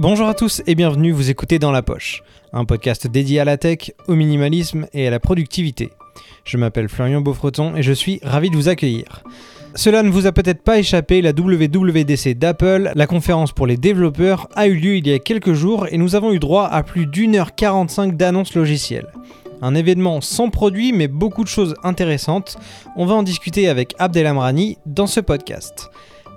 Bonjour à tous et bienvenue, vous écoutez Dans la Poche, un podcast dédié à la tech, au minimalisme et à la productivité. Je m'appelle Florian Beaufreton et je suis ravi de vous accueillir. Cela ne vous a peut-être pas échappé, la WWDC d'Apple, la conférence pour les développeurs, a eu lieu il y a quelques jours et nous avons eu droit à plus d'une heure 45 d'annonces logicielles. Un événement sans produit mais beaucoup de choses intéressantes. On va en discuter avec Abdelamrani dans ce podcast.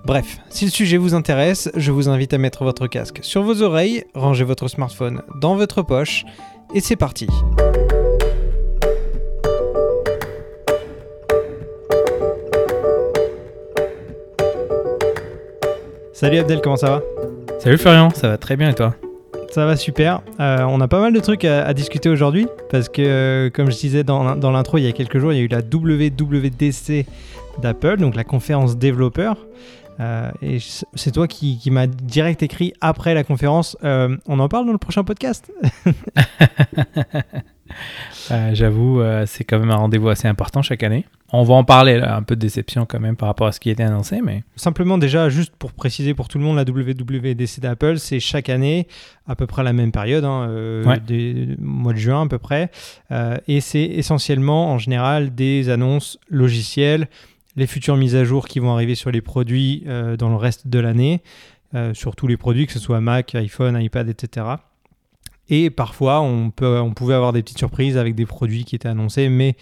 Bref, si le sujet vous intéresse, je vous invite à mettre votre casque sur vos oreilles, ranger votre smartphone dans votre poche, et c'est parti. Salut Abdel, comment ça va? Salut Florian, ça va très bien et toi? Ça va super. Euh, on a pas mal de trucs à, à discuter aujourd'hui parce que, euh, comme je disais dans, dans l'intro il y a quelques jours, il y a eu la WWDC d'Apple, donc la conférence développeur. Euh, et c'est toi qui, qui m'a direct écrit après la conférence. Euh, on en parle dans le prochain podcast Euh, J'avoue, c'est quand même un rendez-vous assez important chaque année. On va en parler, là, un peu de déception quand même par rapport à ce qui était annoncé, mais Simplement déjà, juste pour préciser pour tout le monde, la WWDC d'Apple, c'est chaque année à peu près à la même période, hein, Ouais. des- mois de juin à peu près. Et c'est essentiellement en général des annonces logicielles, les futures mises à jour qui vont arriver sur les produits euh, dans le reste de l'année, euh, sur tous les produits, que ce soit Mac, iPhone, iPad, etc. Et parfois, on, pouvait avoir des petites surprises avec des produits qui étaient annoncés, mais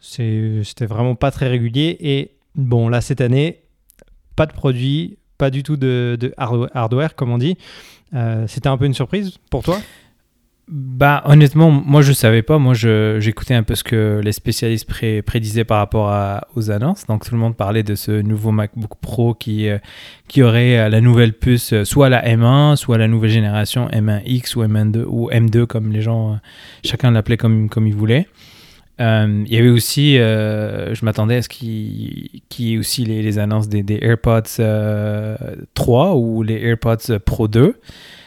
c'était vraiment pas très régulier. Et bon, là, cette année, pas de produits, pas du tout de, hardware, comme on dit. Euh, C'était un peu une surprise pour toi? Bah honnêtement, moi je savais pas. Moi j'écoutais un peu ce que les spécialistes pré- prédisaient par rapport aux annonces. Donc tout le monde parlait de ce nouveau MacBook Pro qui, euh, qui aurait euh, la nouvelle puce, euh, soit la M1, soit la nouvelle génération M1X ou M2 ou M2 comme les gens, chacun l'appelait comme, comme il voulait. Il y avait aussi, je m'attendais à ce qu'il y ait aussi les, annonces des, des AirPods euh, 3 ou les AirPods Pro 2.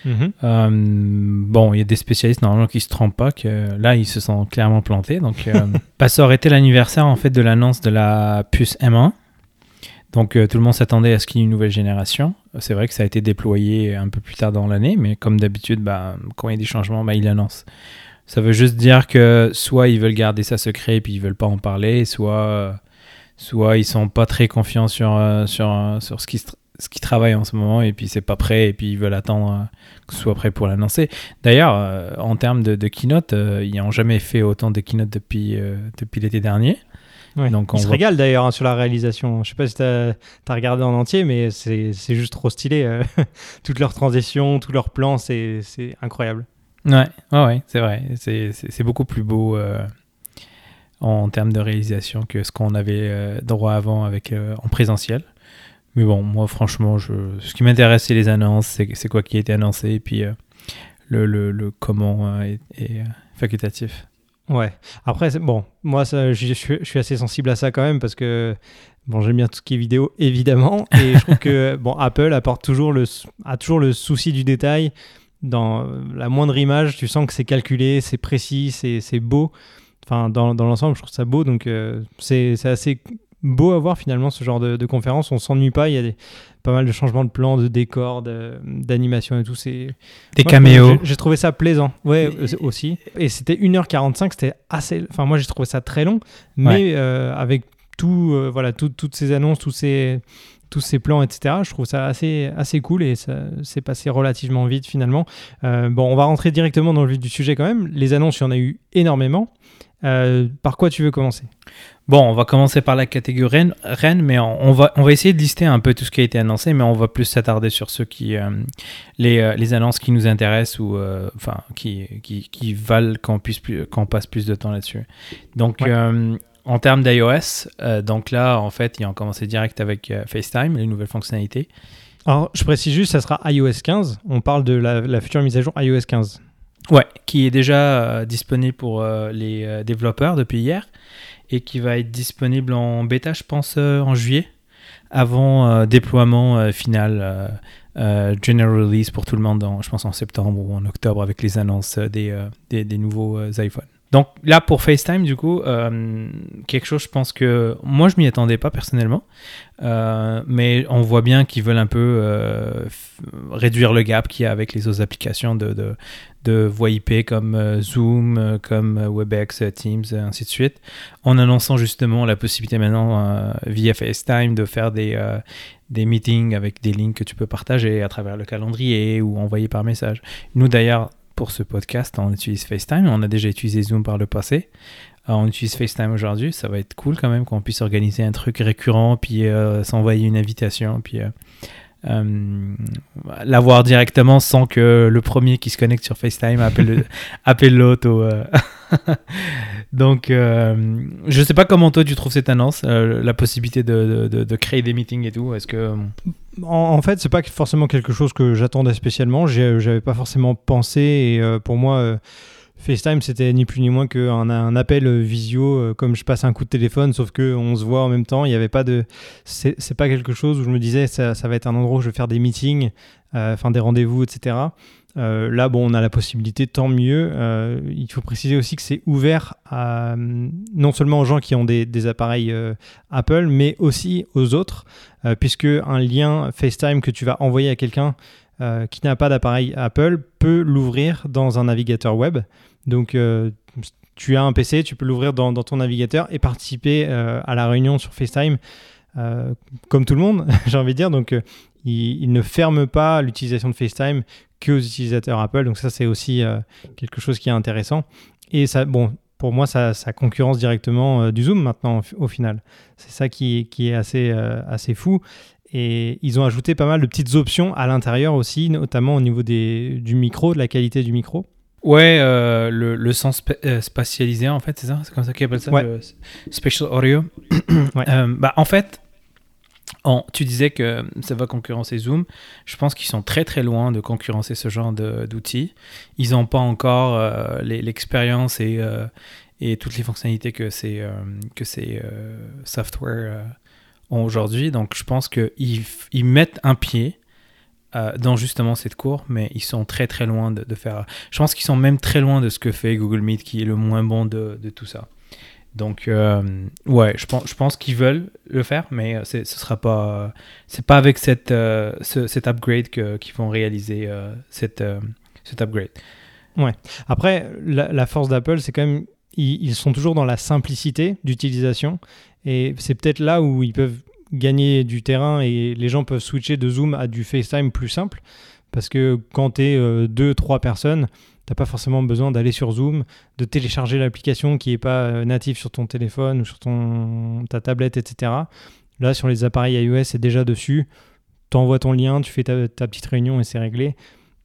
Euh, bon, il y a des spécialistes normalement qui se trompent pas, que là ils se sont clairement plantés. Donc, euh, bah, ça aurait été l'anniversaire en fait de l'annonce de la puce M1. Donc euh, tout le monde s'attendait à ce qu'il y ait une nouvelle génération. C'est vrai que ça a été déployé un peu plus tard dans l'année, mais comme d'habitude, bah, quand il y a des changements, bah, ils l'annoncent. Ça veut juste dire que soit ils veulent garder ça secret et puis ils veulent pas en parler, soit, soit ils sont pas très confiants sur, euh, sur, sur ce qui se ce qu'ils travaillent en ce moment et puis c'est pas prêt et puis ils veulent attendre euh, que ce soit prêt pour l'annoncer. D'ailleurs, euh, en termes de, de keynote, euh, ils n'ont jamais fait autant de keynote depuis, euh, depuis l'été dernier. Ouais. Donc, on Ils se voit- régalent d'ailleurs hein, sur la réalisation. Je sais pas si tu as, regardé en entier, mais c'est juste trop stylé. Toutes leurs transitions, tous leurs plans, c'est incroyable. Ouais, ouais, ouais, c'est vrai. C'est- beaucoup plus beau en termes de réalisation que ce qu'on avait droit avant avec, en présentiel. Mais bon, moi, franchement, je, ce qui m'intéresse, c'est les annonces, c'est quoi qui a été annoncé, et puis euh, le, le, le comment euh, est, est, euh, facultatif. Ouais. Après, bon, moi, ça, je, je suis, assez sensible à ça quand même parce que bon, j'aime bien tout ce qui est vidéo, évidemment. Et je trouve que bon, Apple apporte toujours le, a toujours le souci du détail. Dans la moindre image, tu sens que c'est calculé, c'est précis, c'est beau. Enfin, dans, dans l'ensemble, je trouve ça beau. Donc, euh, c'est assez beau à voir finalement ce genre de, de conférence. On s'ennuie pas. Il y a des, pas mal de changements de plans, de décors, d'animation et tout. C'est Des moi, caméos. j'ai- trouvé ça plaisant, ouais, euh, aussi. Et c'était 1h45, c'était assez. Enfin, moi, j'ai trouvé ça très long, mais euh, avec tout, euh, voilà, tout- toutes ces annonces, tous ces, tous ces plans, etc., je trouve ça assez, assez cool et ça s'est passé relativement vite finalement. Euh, bon, on va rentrer directement dans le vif du sujet quand même. Les annonces, il y en a eu énormément. Euh, par quoi tu veux commencer? Bon, on va commencer par la catégorie reine, mais on, on va, on va essayer de lister un peu tout ce qui a été annoncé, mais on va plus s'attarder sur ceux qui, euh, les, euh, les annonces qui nous intéressent ou, enfin, qui, qui, qui valent qu'on puisse plus, qu'on passe plus de temps là-dessus. Donc, Ouais. en termes d'iOS, donc là, en fait, ils ont commencé direct avec FaceTime, les nouvelles fonctionnalités. Alors, je précise juste, ça sera iOS 15. On parle de la, la future mise à jour iOS 15. Ouais, qui est déjà euh, disponible pour euh, les euh, développeurs depuis hier et qui va être disponible en bêta, je pense, en juillet, avant déploiement final, general release pour tout le monde, je pense en septembre ou en octobre avec les annonces des, des, nouveaux iPhones. Donc là, pour FaceTime, du coup, euh, quelque chose, je pense que moi, je m'y attendais pas personnellement. Euh, mais on voit bien qu'ils veulent un peu euh, réduire le gap qu'il y a avec les autres applications de, de, de IP comme Zoom, comme WebEx, Teams, ainsi de suite, en annonçant justement la possibilité maintenant via FaceTime de faire des, des meetings avec des links que tu peux partager à travers le calendrier ou envoyer par message. Nous d'ailleurs, pour ce podcast, on utilise FaceTime. On a déjà utilisé Zoom par le passé. Euh, on utilise FaceTime aujourd'hui. Ça va être cool quand même qu'on puisse organiser un truc récurrent, puis euh, s'envoyer une invitation, puis euh, euh, l'avoir directement sans que le premier qui se connecte sur FaceTime appelle, appelle l'autre. Euh. Donc, euh, je sais pas comment toi tu trouves cette annonce, la possibilité de, de, créer des meetings et tout. Est-ce que en, fait, c'est pas forcément quelque chose que j'attendais spécialement. J'avais pas forcément pensé et pour moi FaceTime, c'était ni plus ni moins qu'un un appel visio, euh, comme je passe un coup de téléphone, sauf qu'on se voit en même temps. Il n'y avait pas de. C'est pas quelque chose où je me disais, ça, ça, va être un endroit où je vais faire des meetings, euh, enfin des rendez-vous, etc. Euh, là, bon, on a la possibilité, tant mieux. il faut préciser aussi que c'est ouvert à, non seulement aux gens qui ont des, appareils Apple, mais aussi aux autres, puisque un lien FaceTime que tu vas envoyer à quelqu'un qui n'a pas d'appareil Apple peut l'ouvrir dans un navigateur web. Donc, euh, tu as un PC, tu peux l'ouvrir dans, ton navigateur et participer euh, à la réunion sur FaceTime euh, comme tout le monde, j'ai envie de dire. Donc, il, ne ferme pas l'utilisation de FaceTime que aux utilisateurs Apple. Donc, ça, c'est aussi quelque chose qui est intéressant. Et ça, bon, pour moi, ça, concurrence directement du Zoom maintenant, au, final. C'est ça qui, qui, est assez, assez fou. Et ils ont ajouté pas mal de petites options à l'intérieur aussi, notamment au niveau des, du micro, de la qualité du micro. Ouais, euh, le, le, euh, spatialisé, en fait, c'est ça? C'est comme ça qu'ils appellent ça le Spatial Audio? Euh, bah, en fait, tu disais que ça va concurrencer Zoom. Je pense qu'ils sont très très loin de concurrencer ce genre d'outils. Ils n'ont pas encore l'expérience et, et toutes les fonctionnalités que ces, que ces software ont aujourd'hui. Donc je pense qu'ils ils mettent un pied euh, dans justement cette cour, mais ils sont très très loin de, faire. Je pense qu'ils sont même très loin de ce que fait Google Meet, qui est le moins bon de tout ça. Donc euh, ouais, je pense, je pense qu'ils veulent le faire, mais euh, ce sera pas, c'est pas avec cette, ce, cet upgrade qu'ils vont réaliser cette, cet upgrade. Ouais. Après, la, force d'Apple, c'est quand même, ils, ils sont toujours dans la simplicité d'utilisation, et c'est peut-être là où ils peuvent gagner du terrain et les gens peuvent switcher de Zoom à du FaceTime plus simple. Parce que quand tu es euh, deux, trois personnes, t'as pas forcément besoin d'aller sur Zoom, de télécharger l'application qui n'est pas euh, native sur ton téléphone ou sur ton, ta tablette, etc. Là, sur les appareils iOS, c'est déjà dessus. Tu envoies ton lien, tu fais ta, petite réunion et c'est réglé.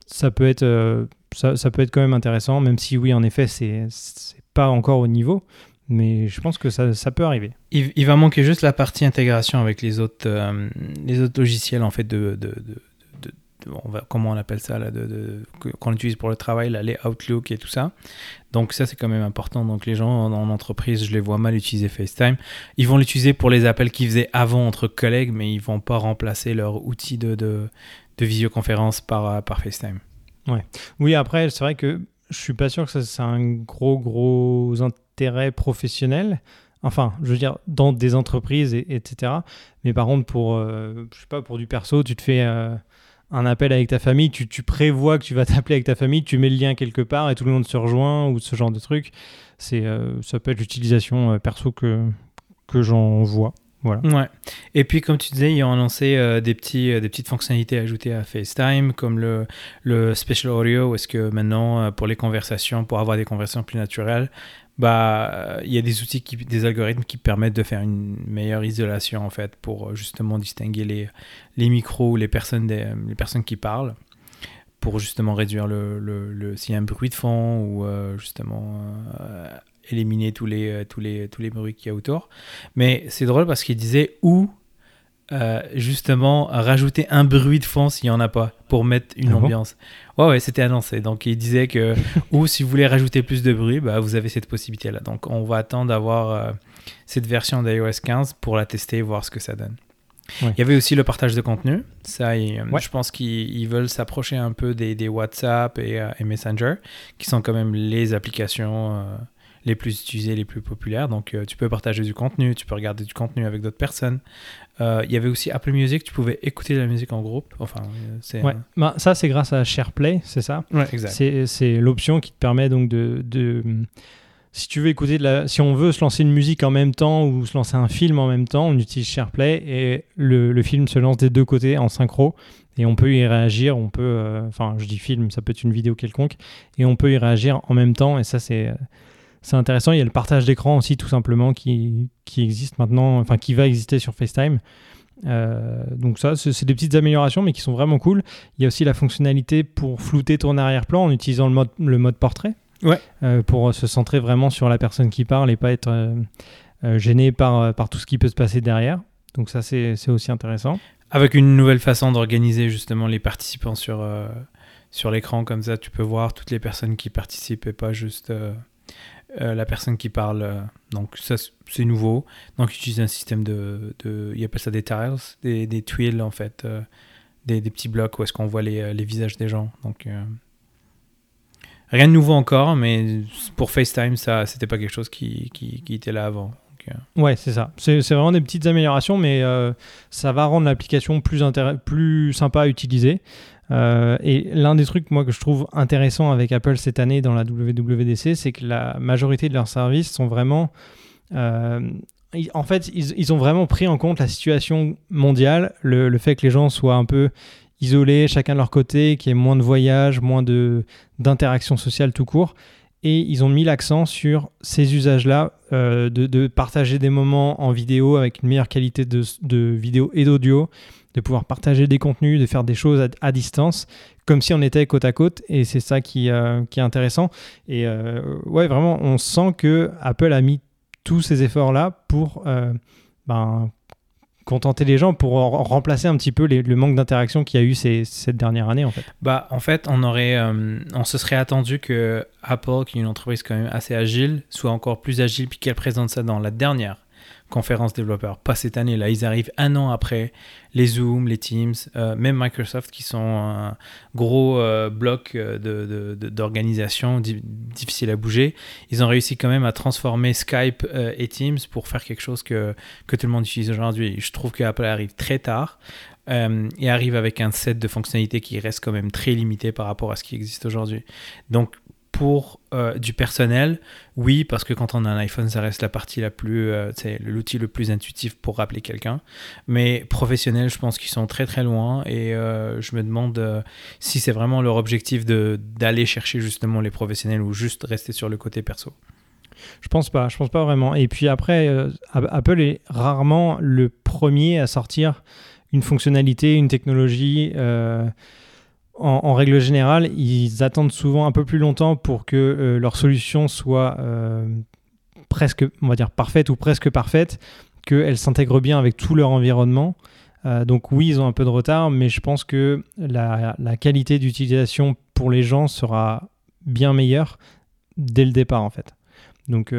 Ça peut, être, euh, ça, peut être quand même intéressant, même si oui, en effet, c'est pas encore au niveau mais je pense que ça, ça peut arriver. Il, va manquer juste la partie intégration avec les autres, euh, les autres logiciels en fait de, de, comment on appelle ça qu'on utilise pour le travail, là, les Outlook et tout ça. Donc ça c'est quand même important. Donc les gens en, entreprise, je les vois mal utiliser FaceTime. Ils vont l'utiliser pour les appels qu'ils faisaient avant entre collègues, mais ils vont pas remplacer leur outil de, visioconférence par, par FaceTime. Ouais. Oui, après c'est vrai que je suis pas sûr que ça c'est un gros gros intérêt professionnel. Enfin, je veux dire, dans des entreprises, et, etc. Mais par contre, pour, euh, je sais pas, pour du perso, tu te fais euh, un appel avec ta famille, tu, tu prévois que tu vas t'appeler avec ta famille, tu mets le lien quelque part et tout le monde se rejoint ou ce genre de truc. C'est, euh, ça peut être l'utilisation perso que, que j'en vois. Voilà. Ouais. Et puis, comme tu disais, ils ont annoncé euh, des, petits, euh, des petites fonctionnalités ajoutées à FaceTime, comme le, le Special Audio, où est-ce que maintenant, euh, pour les conversations, pour avoir des conversations plus naturelles, bah, il y a des outils, des algorithmes qui permettent de faire une meilleure isolation, en fait, pour justement distinguer les, les micros ou les personnes, les personnes qui parlent, pour justement réduire le, le, s'il y a un bruit de fond ou justement éliminer tous les, euh, tous les, tous les bruits qu'il y a autour. Mais c'est drôle parce qu'il disait où euh, justement rajouter un bruit de fond s'il n'y en a pas pour mettre une ah ambiance. ouais, ouais, c'était annoncé. Donc il disait que, ou si vous voulez rajouter plus de bruit, bah, vous avez cette possibilité-là. Donc on va attendre d'avoir euh, cette version d'iOS 15 pour la tester et voir ce que ça donne. Il y avait aussi le partage de contenu. Ça, je pense qu'ils veulent s'approcher un peu des, des WhatsApp et, et, Messenger, qui sont quand même les applications les plus utilisés, les plus populaires. Donc, tu peux partager du contenu, tu peux regarder du contenu avec d'autres personnes. Il y avait aussi Apple Music, tu pouvais écouter de la musique en groupe. Enfin, c'est. Ouais. Ben, ça, c'est grâce à SharePlay, c'est ça? Ouais, exact. C'est l'option qui te permet donc de, de si tu veux écouter de la, si on veut se lancer une musique en même temps ou se lancer un film en même temps, on utilise SharePlay et le, le film se lance des deux côtés en synchro et on peut y réagir. On peut, euh, enfin, je dis film, ça peut être une vidéo quelconque et on peut y réagir en même temps et ça c'est c'est intéressant. Il y a le partage d'écran aussi tout simplement qui, qui existe maintenant, enfin qui va exister sur FaceTime. Euh, donc ça, c'est des petites améliorations, mais qui sont vraiment cool. Il y a aussi la fonctionnalité pour flouter ton arrière-plan en utilisant le mode, le mode portrait. Ouais. Euh, pour se centrer vraiment sur la personne qui parle et pas être euh, gêné par, par tout ce qui peut se passer derrière. Donc ça, c'est aussi intéressant. Avec une nouvelle façon d'organiser justement les participants sur, sur l'écran, comme ça, tu peux voir toutes les personnes qui participent et pas juste la personne qui parle. donc ça, c'est nouveau. Donc ils utilisent un système de, de... Ils appellent ça des tiles, des, des tuiles en fait, des, des, petits blocs où est-ce qu'on voit les, visages des gens. Donc Rien de nouveau encore, mais pour FaceTime, ça, c'était pas quelque chose qui, était là avant. Euh. Ouais, c'est ça. C'est vraiment des petites améliorations, mais euh, ça va rendre l'application plus sympa à utiliser. Euh, et l'un des trucs, moi, que je trouve intéressant avec Apple cette année dans la WWDC, c'est que la majorité de leurs services sont vraiment. en fait, ils, ont vraiment pris en compte la situation mondiale, le, fait que les gens soient un peu isolés, chacun de leur côté, qu'il y ait moins de voyages, moins d'interactions sociales tout court. Et ils ont mis l'accent sur ces usages-là, euh, de, partager des moments en vidéo avec une meilleure qualité de vidéo et d'audio, de pouvoir partager des contenus, de faire des choses à, distance, comme si on était côte à côte. Et c'est ça qui, euh, qui, est intéressant. Et euh, ouais, vraiment, on sent que Apple a mis tous ces efforts-là pour ben, contenter les gens pour remplacer un petit peu le manque d'interaction qu'il y a eu ces, cette dernière année en fait Bah en fait on aurait euh, on se serait attendu que Apple qui est une entreprise quand même assez agile soit encore plus agile puis qu'elle présente ça dans la dernière conférence développeurs. Pas cette année, là, ils arrivent un an après les Zoom, les Teams, euh, même Microsoft qui sont un gros euh, bloc euh, d'organisation de, difficile à bouger. Ils ont réussi quand même à transformer Skype et Teams pour faire quelque chose que, que tout le monde utilise aujourd'hui. Je trouve que Apple arrive très tard. et arrive avec un set de fonctionnalités qui reste quand même très limité par rapport à ce qui existe aujourd'hui. Donc pour euh, du personnel, oui, parce que quand on a un iPhone, ça reste la partie la plus, euh, c'est l'outil le plus intuitif pour rappeler quelqu'un. Mais professionnel, je pense qu'ils sont très très loin et euh, je me demande si c'est vraiment leur objectif d'aller chercher justement les professionnels ou juste rester sur le côté perso. Je pense pas, je pense pas vraiment. Et puis après, Apple est rarement le premier à sortir une fonctionnalité, une technologie en, règle générale, ils attendent souvent un peu plus longtemps pour que euh, leur solution soit euh, presque, on va dire, parfaite ou presque parfaite, qu'elle s'intègre bien avec tout leur environnement. Euh, donc oui, ils ont un peu de retard, mais je pense que la, qualité d'utilisation pour les gens sera bien meilleure dès le départ, en fait. Donc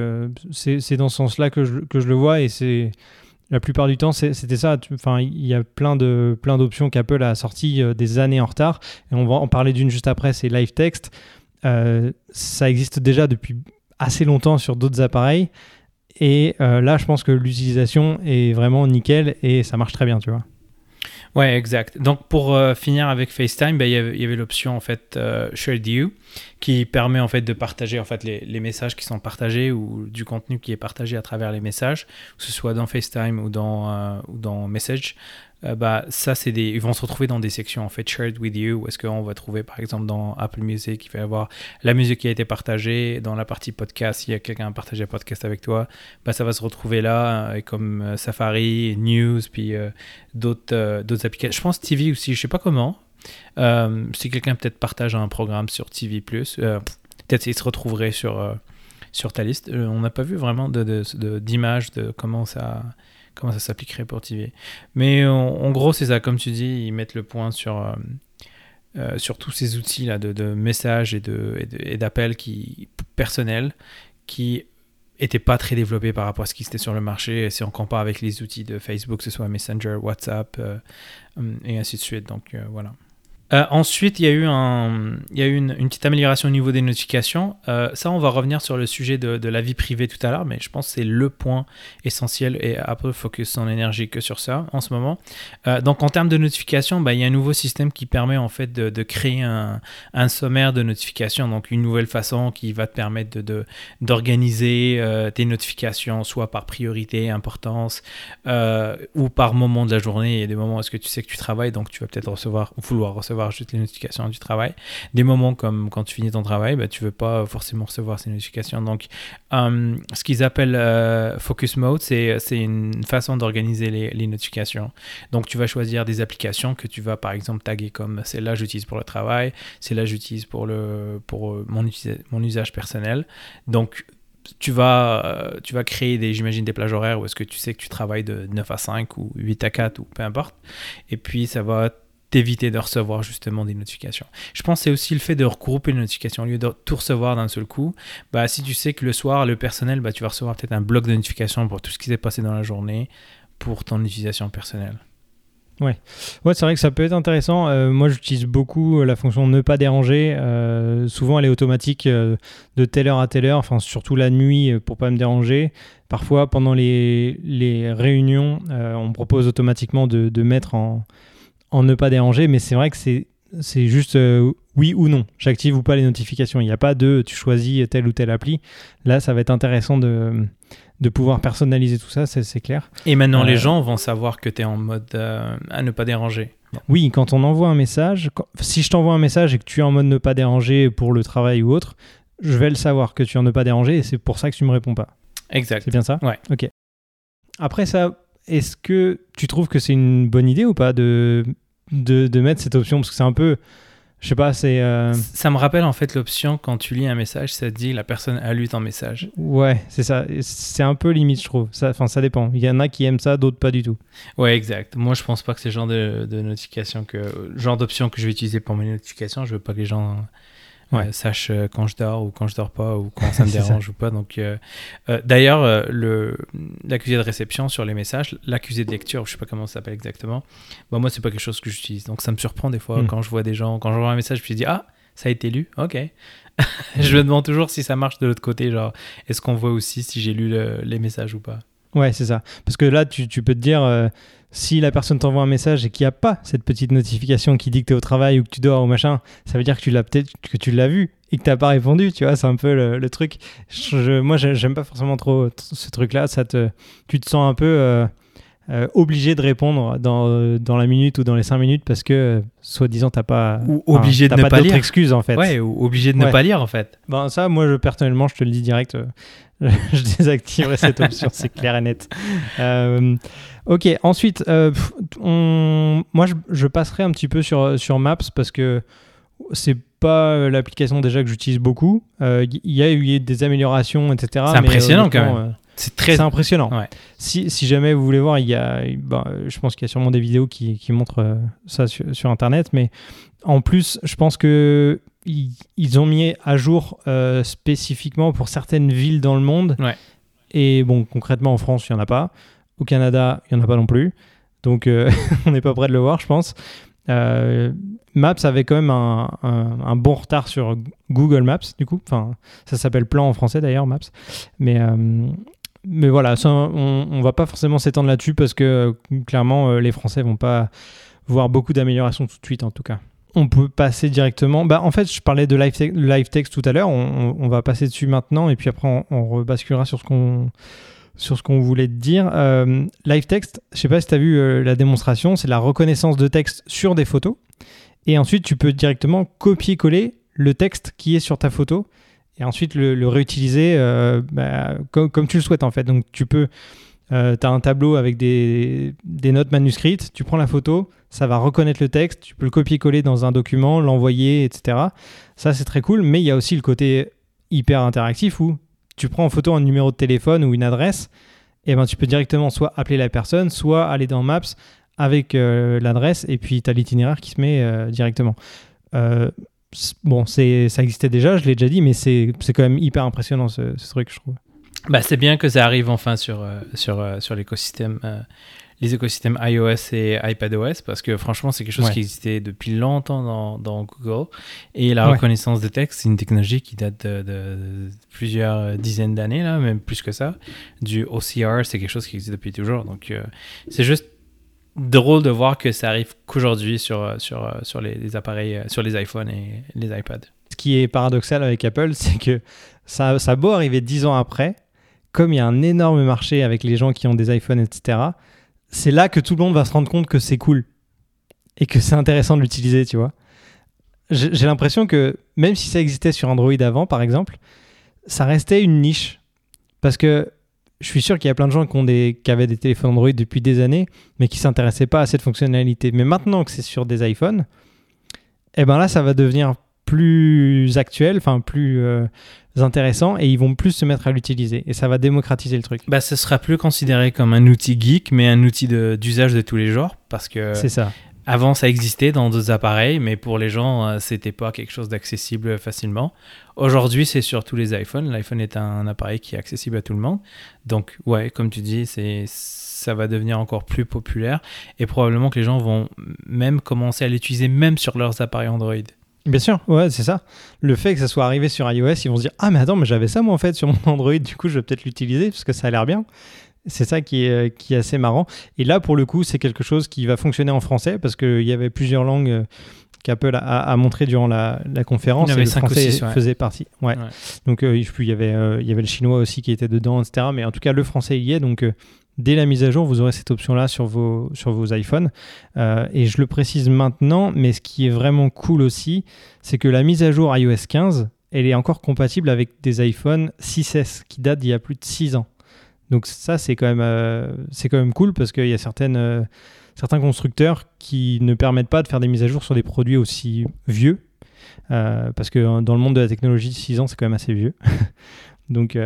c'est dans ce sens-là que je, que je le vois et c'est la plupart du temps, c'était ça. Il y a plein d'options qu'Apple a sorties euh, des années en retard. Et on va en parler d'une juste après. C'est Live Text. Euh, ça existe déjà depuis assez longtemps sur d'autres appareils. Et euh, là, je pense que l'utilisation est vraiment nickel et ça marche très bien, tu vois. Ouais, exact. Donc pour euh, finir avec FaceTime, ben, il y avait, l'option en fait euh, You qui permet en fait de partager en fait les, les, messages qui sont partagés ou du contenu qui est partagé à travers les messages, que ce soit dans FaceTime ou dans, euh, ou dans Message, euh, bah, ça, c'est des, ils vont se retrouver dans des sections en fait shared with you, où est-ce qu'on va trouver par exemple dans Apple Music, il va y avoir la musique qui a été partagée, dans la partie podcast, s'il y a quelqu'un a partagé un podcast avec toi, bah, ça va se retrouver là, et comme euh, Safari, News, puis euh, d'autres, d'autres applications. Je pense TV aussi, je sais pas comment. si quelqu'un peut-être partage un programme sur TV+, peut-être il se retrouverait sur, sur ta liste. on n'a pas vu vraiment de, d'image de comment ça comment ça s'appliquerait pour TV. Mais en, gros, c'est ça, comme tu dis, ils mettent le point sur, euh, euh, sur tous ces outils là de, de messages et d'appels qui personnels qui n'étaient pas très développés par rapport à ce qui était sur le marché. Si on compare avec les outils de Facebook, que ce soit Messenger, WhatsApp euh, et ainsi de suite. Donc voilà. Euh, ensuite, il y a eu, un, y a eu une, petite amélioration au niveau des notifications. Euh, ça, on va revenir sur le sujet de, la vie privée tout à l'heure, mais je pense que c'est le point essentiel et après, focus son énergie que sur ça en ce moment. Euh, donc, en termes de notifications, bah, il y a un nouveau système qui permet en fait de, créer un, sommaire de notifications, donc une nouvelle façon qui va te permettre d'organiser de, tes notifications, soit par priorité, importance, ou par moment de la journée. Il y a des moments où est-ce que tu sais que tu travailles, donc tu vas peut-être recevoir ou vouloir recevoir juste les notifications du travail. Des moments comme quand tu finis ton travail, bah, tu veux pas forcément recevoir ces notifications. Donc, euh, ce qu'ils appellent euh, Focus Mode, c'est une façon d'organiser les, les, notifications. Donc, tu vas choisir des applications que tu vas, par exemple, taguer comme celle-là, j'utilise pour le travail, celle-là, j'utilise pour, le, pour euh, mon, mon usage personnel. Donc, tu vas, tu vas créer des, j'imagine, des plages horaires où est-ce que tu sais que tu travailles de 9 à 5 ou 8 à 4 ou peu importe. Et puis, ça va d'éviter de recevoir justement des notifications. Je pense que c'est aussi le fait de regrouper les notifications au lieu de tout recevoir d'un seul coup. Bah, si tu sais que le soir, le personnel, bah, tu vas recevoir peut-être un bloc de notifications pour tout ce qui s'est passé dans la journée pour ton utilisation personnelle. Ouais, ouais c'est vrai que ça peut être intéressant. Euh, moi, j'utilise beaucoup la fonction ne pas déranger. Euh, souvent, elle est automatique euh, de telle heure à telle heure, enfin, surtout la nuit pour pas me déranger. Parfois, pendant les, les réunions, on propose automatiquement de, de mettre en, en ne pas déranger, mais c'est vrai que c'est c'est juste euh, oui ou non. J'active ou pas les notifications. Il n'y a pas de tu choisis telle ou telle appli. Là, ça va être intéressant de, de pouvoir personnaliser tout ça, c'est clair. Et maintenant, les euh, gens vont savoir que tu es en mode euh, à ne pas déranger. Oui, quand on envoie un message, si je t'envoie un message et que tu es en mode ne pas déranger pour le travail ou autre, je vais le savoir que tu es en ne pas déranger et c'est pour ça que tu me réponds pas. Exact. C'est bien ça? Ouais. Ok. Après ça, est-ce que tu trouves que c'est une bonne idée ou pas de, de, mettre cette option? Parce que c'est un peu. Je sais pas, c'est. Euh, ça me rappelle en fait l'option quand tu lis un message, ça te dit la personne a lu ton message. Ouais, c'est ça. C'est un peu limite, je trouve. Enfin, ça, dépend. Il y en a qui aiment ça, d'autres pas du tout. Ouais, exact. Moi, je pense pas que c'est le genre de, de notification que. genre d'option que je vais utiliser pour mes notifications. Je veux pas que les gens ouais. sache euh, quand je dors ou quand je dors pas ou quand ça me dérange ou pas. Donc, euh, euh, d'ailleurs, le l'accusé de réception sur les messages, l'accusé de lecture, je sais pas comment ça s'appelle exactement. Bah, moi, c'est pas quelque chose que j'utilise. Donc, ça me surprend des fois hmm. quand je vois des gens, quand je vois un message, puis je dis ah ça a été lu, ok. je me demande toujours si ça marche de l'autre côté, genre est-ce qu'on voit aussi si j'ai lu les messages ou pas? Ouais, c'est ça. Parce que là, tu, tu peux te dire, si la personne t'envoie un message et qu'il n'y a pas cette petite notification qui dit que tu es au travail ou que tu dors ou machin, ça veut dire que tu l'as peut-être que tu l'as vu et que tu n'as pas répondu, tu vois, c'est un peu le, truc. Je, moi, j'aime pas forcément trop ce truc-là, ça te, tu te sens un peu euh, euh, obligé de répondre dans, dans, la minute ou dans les cinq minutes parce que, soi-disant, t'as pas. Ou obligé de ne pas, lire. excuse en fait. Ouais, ou obligé de ne pas lire en fait. Ben, ça, moi, je, personnellement, je te le dis direct, euh, je désactiverai cette option, c'est clair et net. Ok, ensuite, euh, moi je, passerai un petit peu sur, sur Maps parce que c'est pas l'application déjà que j'utilise beaucoup. Il euh, y a eu des améliorations, etc. C'est impressionnant quand même. Euh, c'est très impressionnant. Si, si, jamais vous voulez voir, il y a, bah, je pense qu'il y a sûrement des vidéos qui, qui montrent ça sur, Internet, mais en plus, je pense que ils, ont mis à jour spécifiquement pour certaines villes dans le monde. Et bon, concrètement en France, il n'y en a pas. Au Canada, il n'y en a pas non plus. Donc, euh, on n'est pas prêt de le voir, je pense. Euh, Maps avait quand même un, bon retard sur Google Maps, du coup. Enfin, ça s'appelle Plan en français d'ailleurs, Maps. Mais, euh, mais voilà, on ne va pas forcément s'étendre là-dessus parce que clairement, les Français vont pas voir beaucoup d'améliorations tout de suite, en tout cas. On peut passer directement. Bah, en fait, je parlais de live, live text tout à l'heure. On, va passer dessus maintenant et puis après, on, on rebasculera sur ce qu'on sur ce qu'on voulait te dire. Euh, live text, je sais pas si tu as vu euh, la démonstration, c'est la reconnaissance de texte sur des photos. Et ensuite, tu peux directement copier-coller le texte qui est sur ta photo et ensuite le, réutiliser euh, bah, comme, tu le souhaites en fait. Donc tu peux, tu as un tableau avec des, notes manuscrites, tu prends la photo, ça va reconnaître le texte, tu peux le copier-coller dans un document, l'envoyer, etc. Ça c'est très cool, mais il y a aussi le côté hyper interactif où tu prends en photo un numéro de téléphone ou une adresse, et ben tu peux directement soit appeler la personne, soit aller dans Maps avec euh, l'adresse, et puis tu as l'itinéraire qui se met euh, directement. Euh, bon, ça existait déjà, je l'ai déjà dit, mais c'est quand même hyper impressionnant ce, truc, je trouve. Bah, c'est bien que ça arrive enfin sur, euh, sur, euh, sur l'écosystème, euh, les écosystèmes iOS et iPadOS parce que franchement, c'est quelque chose Ouais. qui existait depuis longtemps dans, dans Google. Et la Ouais. reconnaissance de texte, c'est une technologie qui date de, de- de plusieurs dizaines d'années, là, même plus que ça. Du OCR, c'est quelque chose qui existe depuis toujours. Donc, euh, c'est juste drôle de voir que ça arrive qu'aujourd'hui sur, sur, sur les, appareils, euh, sur les iPhones et les iPads. Ce qui est paradoxal avec Apple, c'est que ça, ça a beau arriver dix ans après, comme il y a un énorme marché avec les gens qui ont des iPhones, etc., c'est là que tout le monde va se rendre compte que c'est cool et que c'est intéressant de l'utiliser, tu vois. J'ai l'impression que même si ça existait sur Android avant, par exemple, ça restait une niche. Parce que je suis sûr qu'il y a plein de gens qui, ont des, qui avaient des téléphones Android depuis des années, mais qui s'intéressaient pas à cette fonctionnalité. Mais maintenant que c'est sur des iPhones, eh ben là, ça va devenir plus actuel, enfin plus euh, intéressant, et ils vont plus se mettre à l'utiliser. Et ça va démocratiser le truc. Bah, ce sera plus considéré comme un outil geek, mais un outil de- d'usage de, tous les jours, parce que c'est ça. Avant ça existait dans d'autres appareils, mais pour les gens, euh, c'était pas quelque chose d'accessible facilement. Aujourd'hui, c'est sur tous les iPhones. L'iPhone est un appareil qui est accessible à tout le monde. Donc, ouais, comme tu dis, c'est ça va devenir encore plus populaire et probablement que les gens vont même commencer à l'utiliser même sur leurs appareils Android. Bien sûr, ouais, c'est ça. Le fait que ça soit arrivé sur iOS, ils vont se dire Ah, mais attends, mais j'avais ça moi en fait sur mon Android, du coup, je vais peut-être l'utiliser parce que ça a l'air bien. C'est ça qui est, euh, qui est assez marrant. Et là, pour le coup, c'est quelque chose qui va fonctionner en français parce qu'il y avait plusieurs langues euh, qu'Apple a, a montré durant la, la conférence. Il y en et avait le français ouais. faisait partie. Ouais. Ouais. Donc, euh, il y, avait, euh, il y avait le chinois aussi qui était dedans, etc. Mais en tout cas, le français y est. Donc, euh, dès la mise à jour, vous aurez cette option-là sur vos, sur vos iPhones. Et je le précise maintenant, mais ce qui est vraiment cool aussi, c'est que la mise à jour iOS 15, elle est encore compatible avec des iPhone 6S qui datent d'il y a plus de 6 ans. Donc ça, c'est quand même, euh, quand même cool parce qu'il y a certaines, euh, certains constructeurs qui ne permettent pas de faire des mises à jour sur des produits aussi vieux. Euh, parce que euh, dans le monde de la technologie, 6 ans, c'est quand même assez vieux. donc,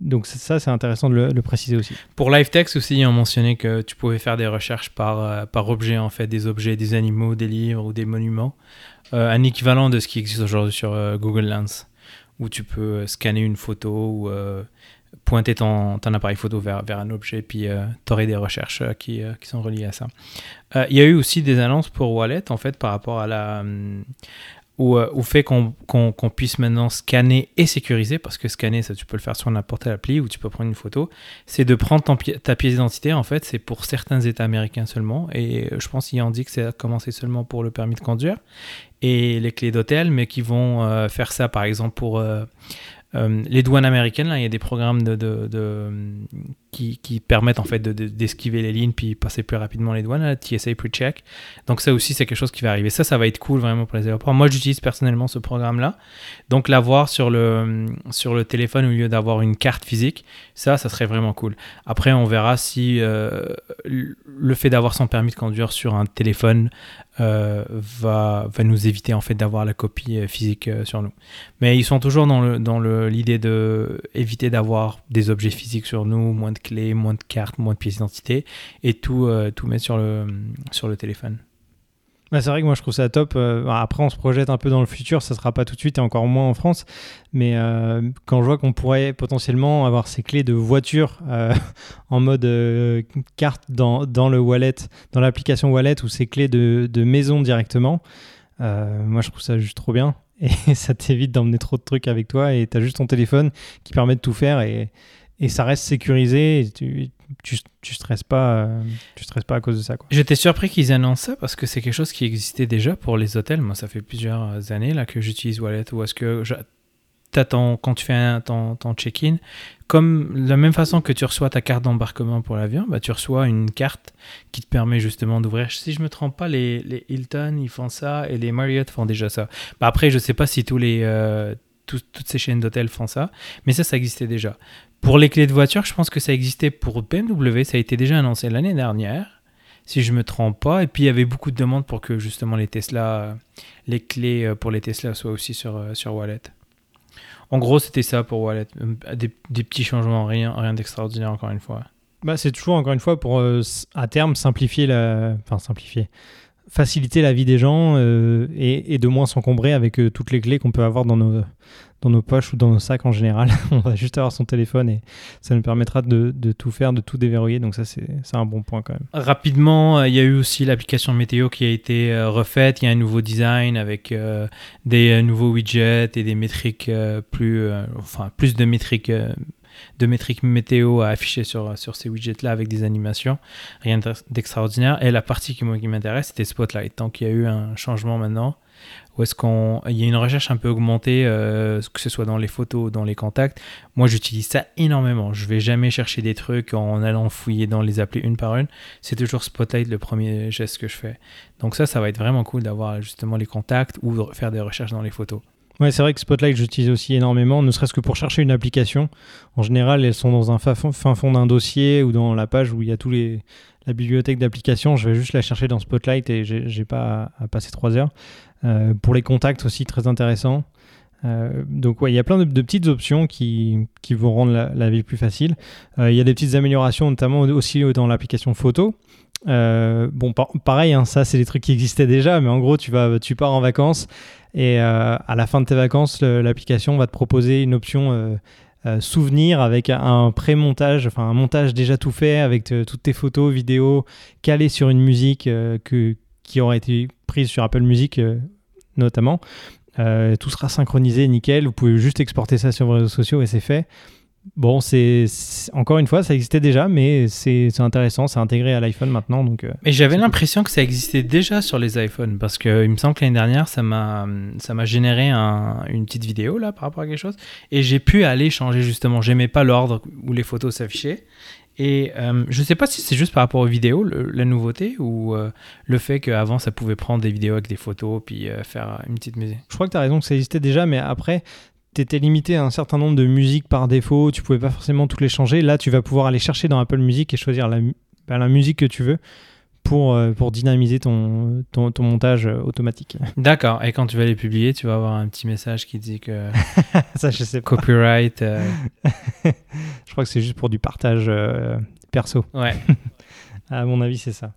donc ça, c'est intéressant de le, préciser aussi. Pour LiveText aussi, on mentionnait que tu pouvais faire des recherches par, par objet, en fait, des objets, des animaux, des livres ou des monuments. Un équivalent de ce qui existe aujourd'hui sur Google Lens, où tu peux scanner une photo ou pointer ton, appareil photo vers, vers un objet, puis tu aurais des recherches euh, qui, euh, qui sont reliées à ça. Euh, Il y a eu aussi des annonces pour Wallet, en fait, par rapport à la, au, euh, fait qu'on qu'on puisse maintenant scanner et sécuriser, parce que scanner, ça tu peux le faire sur n'importe quelle appli, ou tu peux prendre une photo, c'est de prendre ta pièce d'identité, en fait, c'est pour certains États américains seulement, et euh, je pense qu'il en dit que c'est a commencé seulement pour le permis de conduire, et les clés d'hôtel, mais qui vont euh, faire ça, par exemple, pour... euh, les douanes américaines, là, il y a des programmes de- de- qui, permettent en fait de- de- d'esquiver les lignes puis passer plus rapidement les douanes, là, TSA Pre-Check. Donc ça aussi, c'est quelque chose qui va arriver. Ça, ça va être cool vraiment pour les aéroports. Moi, j'utilise personnellement ce programme-là. Donc l'avoir sur le, sur le téléphone au lieu d'avoir une carte physique, ça, ça serait vraiment cool. Après, on verra si euh, le fait d'avoir son permis de conduire sur un téléphone euh, va, va nous éviter en fait d'avoir la copie euh, physique sur nous. Mais ils sont toujours dans le dans le l'idée de éviter d'avoir des objets physiques sur nous, moins de clés, moins de cartes, moins de pièces d'identité et tout euh, tout mettre sur le sur le téléphone. Bah, c'est vrai que moi je trouve ça top. Euh, bah, après, on se projette un peu dans le futur, ça sera pas tout de suite et encore moins en France. Mais euh, quand je vois qu'on pourrait potentiellement avoir ces clés de voiture en mode carte dans, dans le wallet, dans l'application wallet ou ces clés de, de maison directement, moi je trouve ça juste trop bien. Et ça t'évite d'emmener trop de trucs avec toi et tu as juste ton téléphone qui permet de tout faire et, et ça reste sécurisé. Tu, tu, tu stresses pas, euh, tu stresses pas à cause de ça. J'étais surpris qu'ils annoncent ça parce que c'est quelque chose qui existait déjà pour les hôtels. Moi, ça fait plusieurs années là que j'utilise Wallet. Ou est-ce que ton- quand tu fais ton, ton check-in, comme de la même façon que tu reçois ta carte d'embarquement pour l'avion, bah, tu reçois une carte qui te permet justement d'ouvrir. Si je me trompe pas, les, les Hilton ils font ça et les Marriott font déjà ça. Bah, après, je sais pas si tous les euh, toutes ces chaînes d'hôtels font ça, mais ça, ça existait déjà. Pour les clés de voiture, je pense que ça existait pour BMW, ça a été déjà annoncé l'année dernière si je me trompe pas. Et puis il y avait beaucoup de demandes pour que justement les Tesla, euh, les clés euh, pour les Tesla soient aussi sur, euh, sur Wallet. En gros, c'était ça pour Wallet. Des, petits changements, rien, rien d'extraordinaire encore une fois. Bah, c'est toujours, encore une fois, pour à terme simplifier la. Enfin, simplifier. Faciliter la vie des gens euh, et, de moins s'encombrer avec euh, toutes les clés qu'on peut avoir dans nos, dans nos poches ou dans nos sacs en général. On va juste avoir son téléphone et ça nous permettra de, tout faire, de tout déverrouiller. Donc ça, c'est un bon point quand même. Rapidement, euh, il y a eu aussi l'application météo qui a été refaite. Il y a un nouveau design avec des nouveaux widgets et des métriques plus, enfin plus de métriques, de métriques météo à afficher sur sur ces widgets là avec des animations. Rien d'ex- d'extraordinaire. Et la partie qui, qui m'intéresse, c'était Spotlight. Donc il y a eu un changement maintenant. Où est-ce qu'on, il y a une recherche un peu augmentée, euh, que ce soit dans les photos ou dans les contacts. Moi, j'utilise ça énormément. Je vais jamais chercher des trucs en allant fouiller dans les applis une par une. C'est toujours Spotlight le premier geste que je fais. Donc ça, ça va être vraiment cool d'avoir justement les contacts ou faire des recherches dans les photos. Ouais, c'est vrai que Spotlight, j'utilise aussi énormément, ne serait-ce que pour chercher une application. En général, elles sont dans un fin fond d'un dossier ou dans la page où il y a tous les la bibliothèque d'applications. Je vais juste la chercher dans Spotlight et j'ai pas à, passer trois heures. Euh, pour les contacts aussi, très intéressant. Euh, donc ouais, il y a plein de, petites options qui, qui vont rendre la, vie plus facile. Euh, il y a des petites améliorations, notamment aussi dans l'application photo. Bon, par- pareil, hein, ça c'est des trucs qui existaient déjà, mais en gros, tu vas, tu pars en vacances et euh, à la fin de tes vacances, l'application va te proposer une option euh, euh, souvenir avec un pré-montage, enfin un montage déjà tout fait avec te- toutes tes photos, vidéos calées sur une musique que, qui aurait été prise sur Apple Music notamment. Tout sera synchronisé, nickel. Vous pouvez juste exporter ça sur vos réseaux sociaux et c'est fait. Bon, c'est encore une fois, ça existait déjà, mais c'est intéressant, c'est intégré à l'iPhone maintenant, donc. euh, Mais j'avais l'impression que ça existait déjà sur les iPhones parce que il me semble que l'année dernière, ça m'a généré un- une petite vidéo là par rapport à quelque chose et j'ai pu aller changer justement. J'aimais pas l'ordre où les photos s'affichaient. Et euh, je sais pas si c'est juste par rapport aux vidéos, le- la nouveauté, ou euh, le fait qu'avant ça pouvait prendre des vidéos avec des photos puis euh, faire une petite musique. Je crois que tu as raison que ça existait déjà, mais après, tu étais limité à un certain nombre de musiques par défaut, tu pouvais pas forcément toutes les changer. Là, tu vas pouvoir aller chercher dans Apple Music et choisir la, bah, la musique que tu veux pour, euh, pour dynamiser ton, ton, ton montage euh, automatique. D'accord. Et quand tu vas les publier, tu vas avoir un petit message qui dit que ça, je sais pas. copyright. euh, Je crois que c'est juste pour du partage euh, perso. ouais. À mon avis, c'est ça.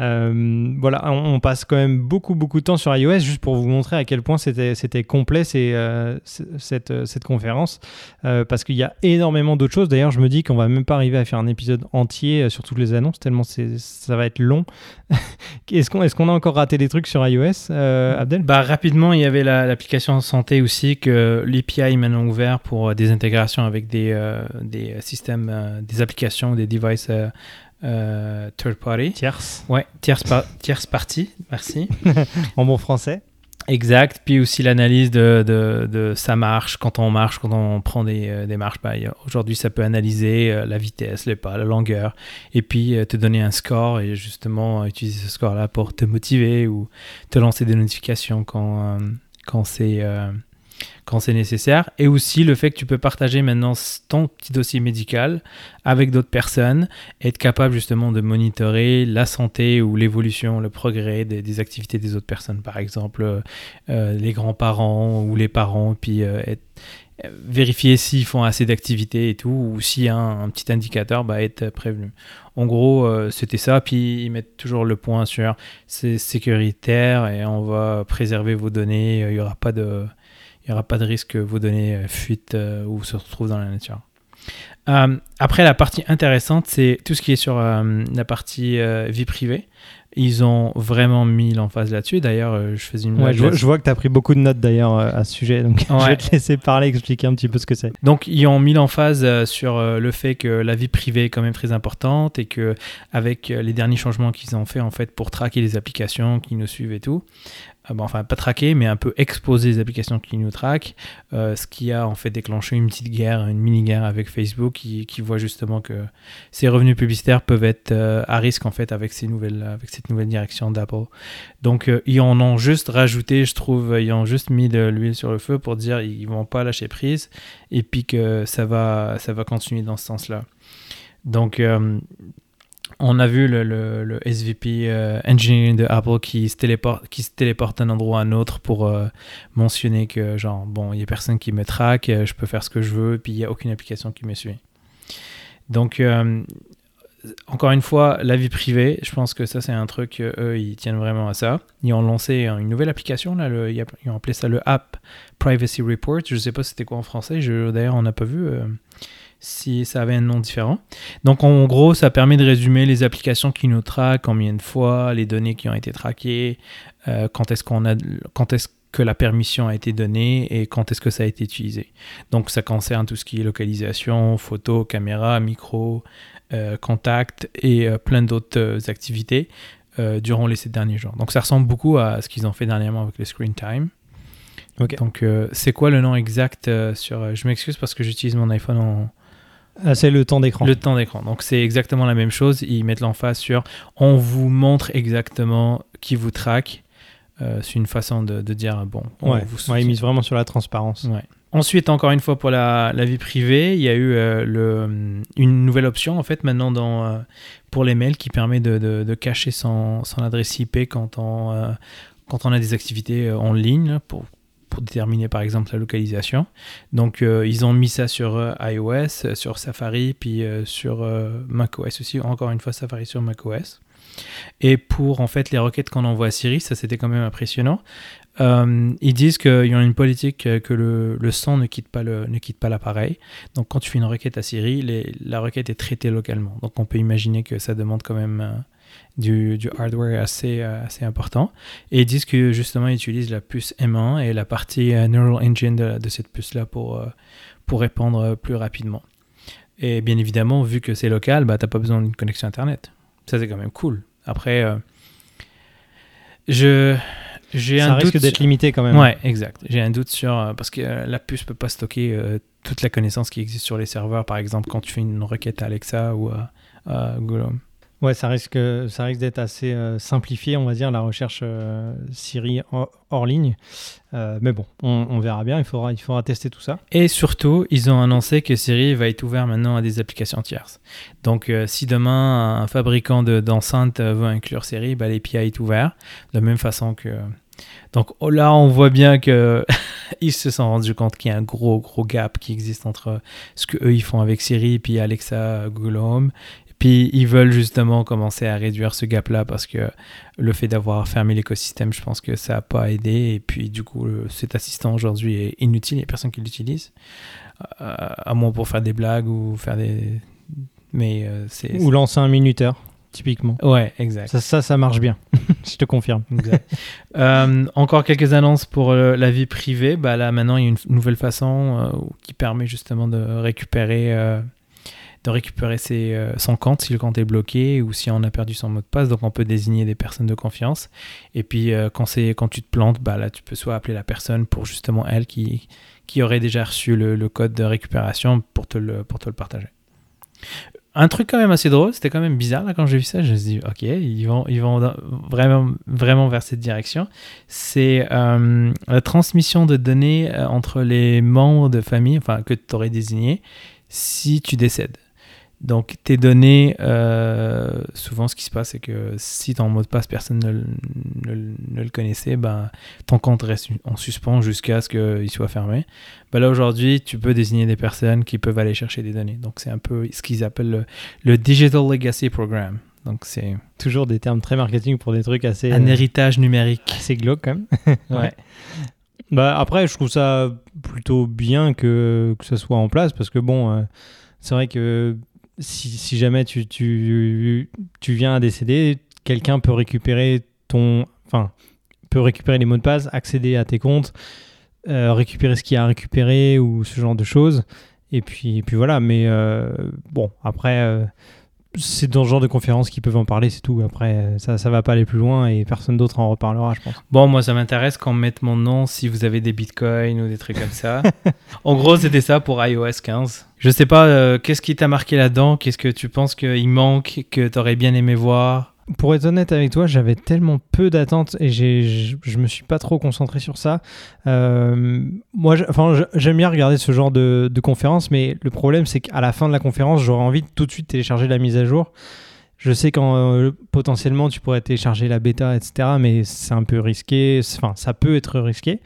Euh, voilà, on, passe quand même beaucoup beaucoup de temps sur iOS juste pour vous montrer à quel point c'était complet euh, cette, euh, cette conférence parce qu'il y a énormément d'autres choses. D'ailleurs, je me dis qu'on va même pas arriver à faire un épisode entier sur toutes les annonces tellement ça va être long. est-ce qu'on a encore raté des trucs sur iOS, Abdel? Bah, rapidement, il y avait la- l'application santé aussi que l'API maintenant ouvert pour des intégrations avec des, des systèmes, des applications, des devices euh, third party. Tierce Ouais, tierce, par- tierce partie, merci. en bon français. Exact. Puis aussi l'analyse de, de, de ça marche, quand on marche, quand on prend des, euh, des marches. Bah, Aujourd'hui, ça peut analyser euh, la vitesse, les pas, la longueur, et puis euh, te donner un score et justement utiliser ce score-là pour te motiver ou te lancer des notifications quand, quand c'est quand c'est nécessaire. Et aussi le fait que tu peux partager maintenant ton petit dossier médical avec d'autres personnes être capable justement de monitorer la santé ou l'évolution, le progrès des, activités des autres personnes. Par exemple, euh, euh, les grands-parents ou les parents, puis euh, être- euh, vérifier s'ils font assez d'activités et tout, ou a un, un petit indicateur, bah, être prévenu. En gros, c'était ça, puis ils mettent toujours le point sur c'est sécuritaire et on va préserver vos données, il n'y aura pas de... Il n'y aura pas de risque que vos données euh, fuitent euh, ou se retrouvent dans la nature. Euh, après, la partie intéressante, c'est tout ce qui est sur euh, la partie euh, vie privée. Ils ont vraiment mis l'emphase là-dessus. D'ailleurs, je faisais une Ouais, je, vois, je que tu as pris beaucoup de notes d'ailleurs à ce sujet, donc je Ouais. vais te laisser parler, expliquer un petit peu ce que c'est. Donc, ils ont mis l'emphase sur le fait que la vie privée est quand même très importante et que avec les derniers changements qu'ils ont fait en fait pour traquer les applications qui nous suivent et tout, bon, enfin pas traquer, mais un peu exposer les applications qui nous traquent, euh, ce qui a en fait déclenché une petite guerre, une mini guerre avec Facebook qui, voit justement que ces revenus publicitaires peuvent être euh, à risque en fait avec ces nouvelles, avec cette nouvelle direction d'Apple. Donc euh, ils en ont juste rajouté, je trouve, ils ont juste mis de l'huile sur le feu pour dire ils vont pas lâcher prise et puis que ça va, ça va continuer dans ce sens-là. Donc, on a vu le, le- le SVP euh, Engineering de Apple qui se, téléporte, qui se téléporte d'un endroit à un autre pour euh, mentionner que, genre, bon, il n'y a personne qui me traque, euh, je peux faire ce que je veux, puis il n'y a aucune application qui me suit. Donc, euh, encore une fois, la vie privée, je pense que ça, c'est un truc, eux, ils tiennent vraiment à ça. Ils ont lancé une nouvelle application, là, ils ont appelé ça le App Privacy Report. Je sais pas c'était quoi en français, d'ailleurs, on n'a pas vu si ça avait un nom différent. Donc, en gros, ça permet de résumer les applications qui nous traquent, combien de fois, les données qui ont été traquées, euh, quand est-ce qu'on a, quand est-ce que la permission a été donnée et quand est-ce que ça a été utilisé. Donc ça concerne tout ce qui est localisation, photo, caméra, micro, euh, contact et euh, plein d'autres euh, activités durant les sept derniers jours. Donc ça ressemble beaucoup à ce qu'ils ont fait dernièrement avec le screen time. Donc c'est quoi le nom exact sur... je m'excuse parce que j'utilise mon iPhone en... Ah, c'est le temps d'écran. Le temps d'écran. Donc c'est exactement la même chose. Ils mettent l'emphase sur on vous montre exactement qui vous traque. c'est une façon de, dire bon. On vous ils misent vraiment sur la transparence. Ouais. Ensuite, encore une fois, pour la, vie privée, il y a eu euh, le, une nouvelle option, en fait, maintenant dans, euh, pour les mails qui permet de, cacher son, adresse IP quand on, euh, quand on a des activités en ligne pour, pour déterminer, par exemple, la localisation. Donc, ils ont mis ça sur iOS, sur Safari, puis sur macOS aussi. Encore une fois, Safari sur macOS. Et pour en fait les requêtes qu'on envoie à Siri, ça c'était quand même impressionnant. Euh, ils disent qu'il y a une politique que le, son ne quitte pas le, ne quitte pas l'appareil. Donc quand tu fais une requête à Siri, les, la requête est traitée localement. Donc on peut imaginer que ça demande quand même euh, du, du, hardware assez, euh, assez important. Et ils disent que justement ils utilisent la puce M1 et la partie Neural Engine de, de cette puce-là pour, pour répondre plus rapidement. Et bien évidemment, vu que c'est local, bah, tu n'as pas besoin d'une connexion Internet. Ça c'est quand même cool. Après, je j'ai ça un risque d'être limité quand même. Ouais, exact. J'ai un doute sur euh, parce que euh, la puce peut pas stocker euh, toute la connaissance qui existe sur les serveurs, par exemple quand tu fais une requête à Alexa ou à, Google Home. Ouais, ça risque, ça risque d'être assez simplifié, on va dire, la recherche Siri hors, ligne. mais bon, on, verra bien, il faudra, il faudra tester tout ça. Et surtout, ils ont annoncé que Siri va être ouvert maintenant à des applications tierces. Donc, si demain un fabricant d'enceintes veut inclure Siri, bah, l'API est ouvert, de la même façon que donc oh, là, on voit bien que ils se sont rendus compte qu'il y a un gros gros gap qui existe entre ce que eux ils font avec Siri puis Alexa, Google Home. Puis ils veulent justement commencer à réduire ce gap là parce que le fait d'avoir fermé l'écosystème, je pense que ça n'a pas aidé. Et puis du coup, cet assistant aujourd'hui est inutile, il n'y a personne qui l'utilise, euh, à moins pour faire des blagues ou faire des mais euh, c'est ou lancer un minuteur typiquement. Ouais, exact. Ça, ça, ça marche bien, je te confirme. Euh, encore quelques annonces pour la vie privée. Bah, là, maintenant, il y a une nouvelle façon qui permet justement de récupérer, de récupérer ses, son compte si le compte est bloqué ou si on a perdu son mot de passe. Donc, on peut désigner des personnes de confiance. Et puis, quand, quand tu te plantes, bah, là, tu peux soit appeler la personne pour justement elle qui, qui aurait déjà reçu le, le code de récupération pour te le, pour te le partager un truc quand même assez drôle, c'était quand même bizarre quand j'ai vu ça, je me suis dit ok, ils vont, ils vont vraiment, vraiment vers cette direction. C'est euh, la transmission de données euh, entre les membres de famille, enfin que tu aurais désigné, si tu décèdes. Donc tes données, euh, souvent ce qui se passe, c'est que si ton mot de passe, personne ne, le connaissait, ben, ton compte reste en suspens jusqu'à ce qu'il soit fermé. Ben là aujourd'hui, tu peux désigner des personnes qui peuvent aller chercher des données. Donc c'est un peu ce qu'ils appellent le, Digital Legacy Program. Donc c'est toujours des termes très marketing pour des trucs assez... Un héritage numérique. C'est glauque quand même. ouais. Bah après, je trouve ça plutôt bien que, que ça soit en place parce que bon, euh, c'est vrai que si, jamais tu, tu, tu, viens à décéder, quelqu'un peut récupérer ton. Enfin, peut récupérer les mots de passe, accéder à tes comptes, euh, récupérer ce qu'il y a à récupérer ou ce genre de choses. Et puis, et puis voilà, mais euh, bon, après, euh, c'est dans ce genre de conférences qu'ils peuvent en parler, c'est tout. Après, ça ça va pas aller plus loin et personne d'autre en reparlera, je pense. Bon, moi, ça m'intéresse qu'on mette mon nom si vous avez des bitcoins ou des trucs comme ça. en gros, c'était ça pour iOS 15. Je sais pas, euh, qu'est-ce qui t'a marqué là-dedans? Qu'est-ce que tu penses qu'il manque, que tu aurais bien aimé voir? Pour être honnête avec toi, j'avais tellement peu d'attentes et je je me suis pas trop concentré sur ça. Euh, moi, j'aime bien regarder ce genre de, de conférence, mais le problème, c'est qu'à la fin de la conférence, j'aurais envie de tout de suite télécharger la mise à jour. Je sais qu'en euh, potentiellement tu pourrais télécharger la bêta, etc. Mais c'est un peu risqué. Enfin, ça peut être risqué.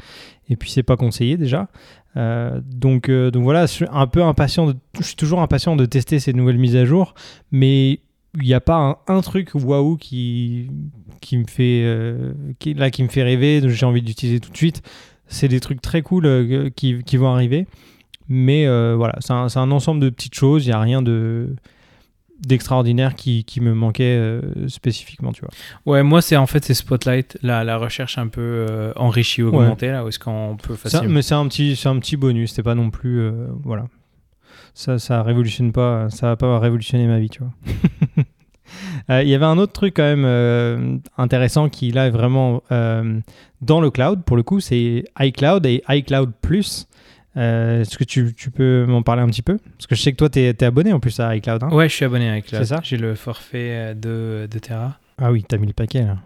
Et puis c'est pas conseillé déjà. Euh, donc, donc voilà, je suis un peu impatient. De, je suis toujours impatient de tester ces nouvelles mises à jour, mais il n'y a pas un, un truc waouh qui, qui me fait euh, qui, là qui me fait rêver, j'ai envie d'utiliser tout de suite. C'est des trucs très cool euh, qui, qui vont arriver, mais euh, voilà, c'est un, un ensemble de petites choses. Il n'y a rien de d'extraordinaire qui, qui me manquait euh, spécifiquement, tu vois. Ouais, moi, c'est en fait, c'est Spotlight, la, la recherche un peu enrichie, augmentée, là, où est-ce qu'on peut Ça, facilement. mais c'est un petit, c'est un petit bonus. C'était pas non plus, voilà. Ça, ça révolutionne pas, ça va pas révolutionner ma vie, tu vois. Euh, Il y avait un autre truc quand même euh, intéressant qui là est vraiment euh, dans le cloud. Pour le coup, c'est iCloud et iCloud Plus. Est-ce que tu, tu peux m'en parler un petit peu? Parce que je sais que toi, tu es, abonné en plus à iCloud. hein Ouais, je suis abonné avec la. C'est ça? J'ai le forfait de, de Terra. ah oui, t'as mis le paquet là.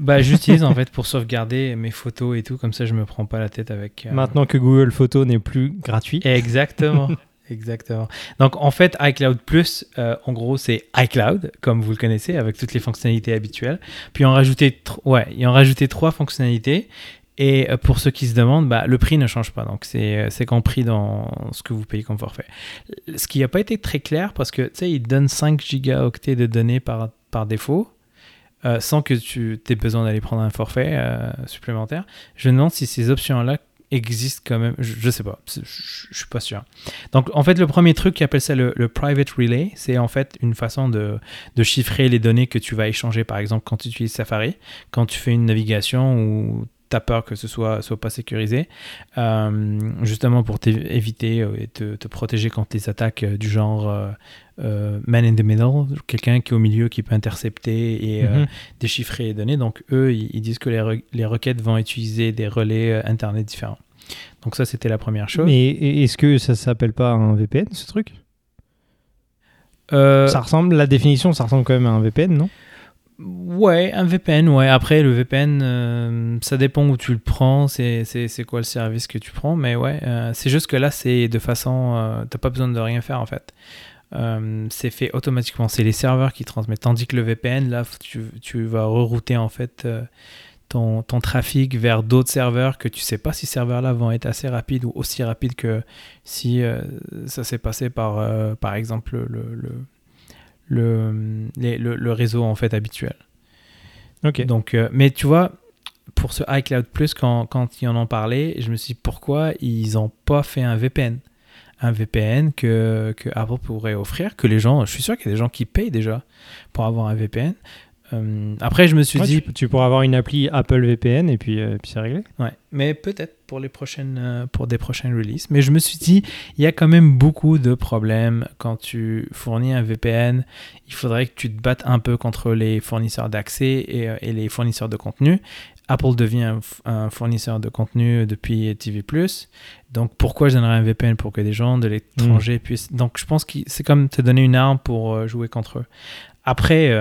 Bah, j'utilise en fait pour sauvegarder mes photos et tout, comme ça je me prends pas la tête avec. euh, Maintenant que Google Photos n'est plus gratuit. Exactement. Exactement. Donc en fait, iCloud Plus, euh, en gros, c'est iCloud, comme vous le connaissez, avec toutes les fonctionnalités habituelles. Puis en rajouter, ouais, ils ont rajouté trois fonctionnalités. Et euh, pour ceux qui se demandent, bah, le prix ne change pas. Donc c'est euh, compris dans ce que vous payez comme forfait. Ce qui n'a pas été très clair parce que tu sais, ils donnent 5 gigaoctets de données par, par défaut. sans que tu aies besoin d'aller prendre un forfait supplémentaire. Je me demande si ces options-là existent quand même. Je, je sais pas. Je, suis pas sûr. Donc, en fait, le premier truc qui appelle ça le, le private relay, c'est en fait une façon de, de chiffrer les données que tu vas échanger, par exemple, quand tu utilises Safari, quand tu fais une navigation ou tu as peur que ce soit, soit pas sécurisé, euh, justement pour t'éviter euh, et te, te, protéger contre les attaques euh, du genre euh, man in the middle, quelqu'un qui est au milieu qui peut intercepter et Mhm. déchiffrer les données. Donc, eux, ils, ils disent que les, re- les requêtes vont utiliser des relais Internet différents. Donc, ça, c'était la première chose. Mais est-ce que ça s'appelle pas un VPN ce truc? Ça ressemble, la définition, ça ressemble quand même à un VPN, non? Ouais, un VPN, ouais. Après, le VPN, euh, ça dépend où tu le prends, c'est quoi le service que tu prends, mais ouais, euh, c'est juste que là, c'est de façon. euh, T'as pas besoin de rien faire en fait. Euh, c'est fait automatiquement, c'est les serveurs qui transmettent. Tandis que le VPN, là, tu, tu vas rerouter en fait ton, ton trafic vers d'autres serveurs que tu sais pas si ces serveurs-là vont être assez rapides ou aussi rapides que si ça s'est passé par, par exemple, le, le, le, les- le, le réseau en fait habituel. Ok. Donc, euh, mais tu vois, pour ce iCloud Plus, quand, quand ils en ont parlé, je me suis dit pourquoi ils n'ont pas fait un VPN Un VPN que, que Apple pourrait offrir, que les gens, je suis sûr qu'il y a des gens qui payent déjà pour avoir un VPN. Euh, après, je me suis Ouais, dit, tu, tu pourras avoir une appli Apple VPN et puis, euh, puis c'est réglé. Ouais, mais peut-être pour les prochaines, euh, pour des prochaines releases. Mais je me suis dit, il y a quand même beaucoup de problèmes quand tu fournis un VPN. Il faudrait que tu te battes un peu contre les fournisseurs d'accès et, euh, et les fournisseurs de contenu. Apple devient un, fournisseur de contenu depuis TV+. Donc pourquoi je donnerais un VPN pour que des gens de l'étranger puissent... Donc je pense que c'est comme te donner une arme pour jouer contre eux. Après,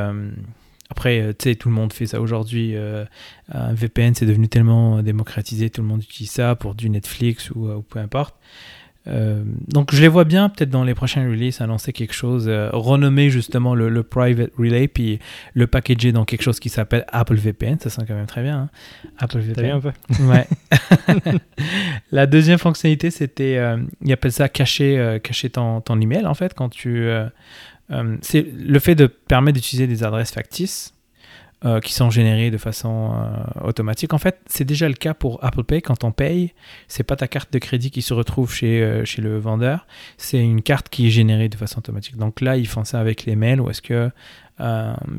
après euh, tu sais, tout le monde fait ça aujourd'hui. euh, un VPN, c'est devenu tellement démocratisé, tout le monde utilise ça pour du Netflix ou, euh, ou peu importe. Euh, donc je les vois bien peut-être dans les prochaines releases annoncer quelque chose, euh, renommer justement le, le private relay, puis le packager dans quelque chose qui s'appelle Apple VPN, ça sent quand même très bien. hein. Apple VPN. un peu? Ouais. La deuxième fonctionnalité, c'était, euh, ils appellent ça cacher, cacher ton, ton email en fait quand tu, euh, c'est le fait de permettre d'utiliser des adresses factices euh, qui sont générées de façon euh, automatique. En fait, c'est déjà le cas pour Apple Pay. Quand on paye, c'est pas ta carte de crédit qui se retrouve chez, chez le vendeur, c'est une carte qui est générée de façon automatique. Donc là, ils font ça avec les mails où est-ce que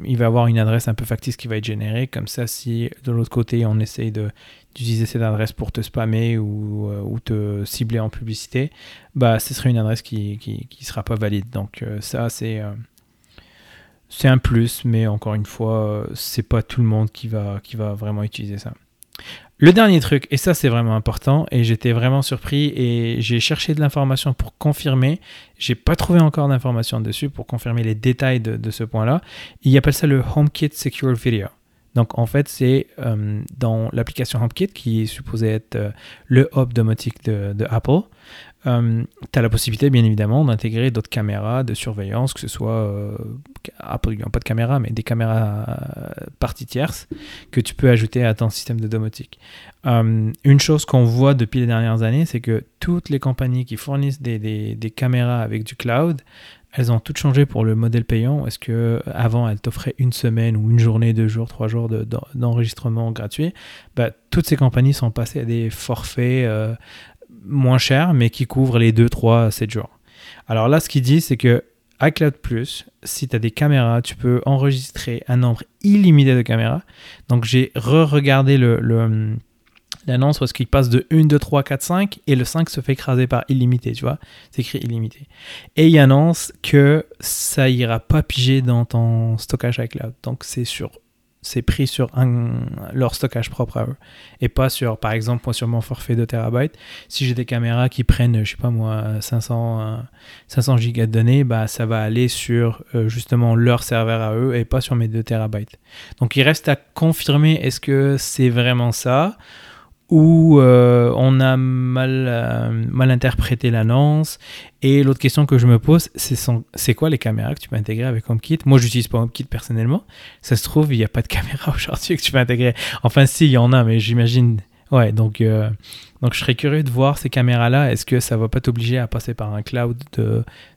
il va avoir une adresse un peu factice qui va être générée. Comme ça, si de l'autre côté, on essaye de d'utiliser cette adresse pour te spammer ou, euh, ou te cibler en publicité, bah, ce serait une adresse qui, qui sera pas valide. Donc euh, ça, c'est euh, c'est un plus, mais encore une fois, c'est pas tout le monde qui va, qui va vraiment utiliser ça. Le dernier truc, et ça c'est vraiment important, et j'étais vraiment surpris, et j'ai cherché de l'information pour confirmer, j'ai pas trouvé encore d'informations dessus pour confirmer les détails de, de ce point-là. Il appelle ça le HomeKit Secure Video. Donc en fait, c'est euh, dans l'application HomeKit qui est supposé être euh, le hub domotique de, Apple. Euh, tu as la possibilité, bien évidemment, d'intégrer d'autres caméras de surveillance, que ce soit Apple, pas de caméra, mais des caméras parties tierces que tu peux ajouter à ton système de domotique. Une chose qu'on voit depuis les dernières années, c'est que toutes les compagnies qui fournissent des caméras avec du cloud, elles ont toutes changé pour le modèle payant. Est-ce que avant elles t'offraient une semaine ou une journée, deux jours, trois jours d'enregistrement gratuit? Bah, Toutes ces compagnies sont passées à des forfaits euh, moins chers, mais qui couvrent les deux, trois, sept jours. Alors là, ce qu'ils disent, c'est que iCloud Plus, si tu as des caméras, tu peux enregistrer un nombre illimité de caméras. Donc j'ai re-regardé le, l'annonce parce qu'il passe de 1, 2, 3, 4, 5 et le 5 se fait écraser par illimité, tu vois. C'est écrit illimité. Et il annonce que ça ira pas piger dans ton stockage iCloud. Donc c'est sur c'est pris sur leur stockage propre à eux et pas sur par exemple moi sur mon forfait de terabytes si j'ai des caméras qui prennent je sais pas moi 500 500 gigas de données bah ça va aller sur euh, justement leur serveur à eux et pas sur mes 2 terabytes donc il reste à confirmer est-ce que c'est vraiment ça où euh, on a mal, euh, mal interprété l'annonce. Et l'autre question que je me pose, c'est quoi les caméras que tu peux intégrer avec HomeKit? Moi, j'utilise pas HomeKit personnellement. Ça se trouve, il n'y a pas de caméra aujourd'hui que tu peux intégrer. Enfin, si, il y en a, mais j'imagine. Ouais, donc, euh, donc je serais curieux de voir ces caméras-là. Est-ce que ça va pas t'obliger à passer par un cloud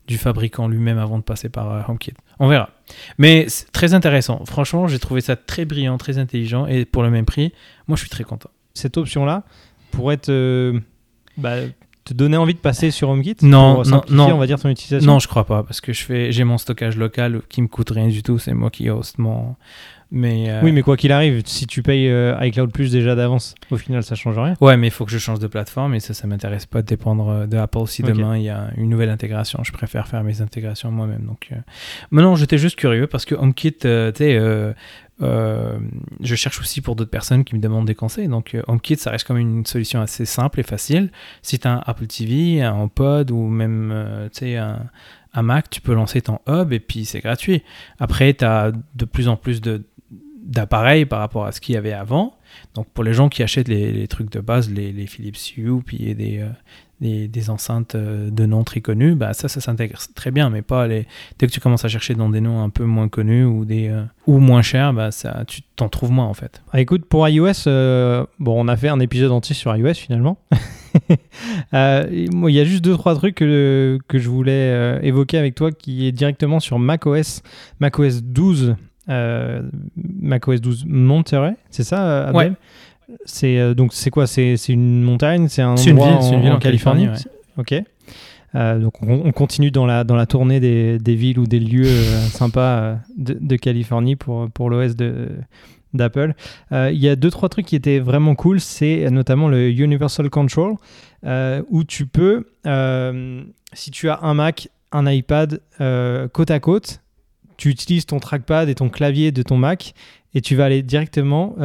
du fabricant lui-même avant de passer par HomeKit? On verra. Mais très intéressant. Franchement, j'ai trouvé ça très brillant, très intelligent. Et pour le même prix, moi, je suis très content cette option-là pourrait te, bah, te donner envie de passer sur HomeKit Non, non, non. on va dire ton utilisation. Non, je crois pas parce que je fais, j'ai mon stockage local qui me coûte rien du tout. C'est moi qui host mon. Mais euh, Oui, mais quoi qu'il arrive, si tu payes euh, iCloud Plus déjà d'avance, au final, ça change rien. Ouais, mais il faut que je change de plateforme et ça, ça m'intéresse pas de dépendre euh, de Apple si demain il y a une nouvelle intégration. Je préfère faire mes intégrations moi-même. Donc, maintenant, j'étais juste curieux parce que HomeKit, tu sais, euh, je cherche aussi pour d'autres personnes qui me demandent des conseils. Donc euh, HomeKit, ça reste comme une solution assez simple et facile. Si tu as un Apple TV, un HomePod ou même euh, un, Mac, tu peux lancer ton hub et puis c'est gratuit. Après, tu as de plus en plus d'appareils par rapport à ce qu'il y avait avant. Donc pour les gens qui achètent les, trucs de base, les Philips Hue, puis des, des, enceintes euh, de noms très connus, bah ça, ça s'intègre très bien, mais pas les. Dès que tu commences à chercher dans des noms un peu moins connus ou des euh, ou moins chers, bah ça, tu t'en trouves moins en fait. Ah, écoute, pour iOS, euh, bon, on a fait un épisode entier sur iOS finalement. il y a juste deux trois trucs que, que je voulais évoquer avec toi, qui est directement sur macOS, macOS 12. macOS 12 Monterey, c'est ça, Abdel? C'est euh, donc c'est quoi? C'est une montagne? C'est un endroit une ville, en, Californie, Ok. Euh, donc on, continue dans la, dans la tournée des, des villes ou des lieux euh, sympas de, de, Californie pour, pour l'OS d'Apple. Il y a deux, trois trucs qui étaient vraiment cool. C'est notamment le Universal Control, où tu peux, si tu as un Mac, un iPad côte à côte, tu utilises ton trackpad et ton clavier de ton Mac et tu vas aller directement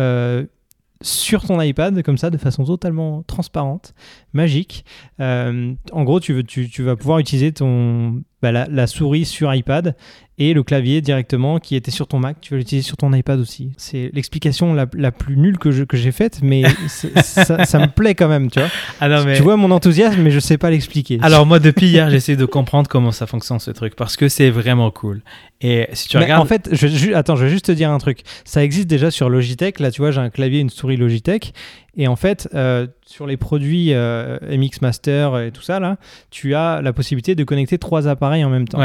sur ton iPad, comme ça, de façon totalement transparente, magique. Euh, en gros, tu, vas pouvoir utiliser ton, bah, la, souris sur iPad et le clavier directement qui était sur ton Mac, tu vas l'utiliser sur ton iPad aussi. C'est l'explication la, la, plus nulle que, je, que j'ai faite, mais ça, ça, me plaît quand même, tu vois. Ah Tu vois mon enthousiasme, mais je sais pas l'expliquer. Alors moi, depuis hier, j'essaie de comprendre comment ça fonctionne ce truc, parce que c'est vraiment cool. Et si tu regardes... En fait, je, attends, je vais juste te dire un truc. Ça existe déjà sur Logitech. Là, tu vois, j'ai un clavier, une souris Logitech. Et en fait, euh, sur les produits euh, MX Master et tout ça, là, tu as la possibilité de connecter trois appareils en même temps.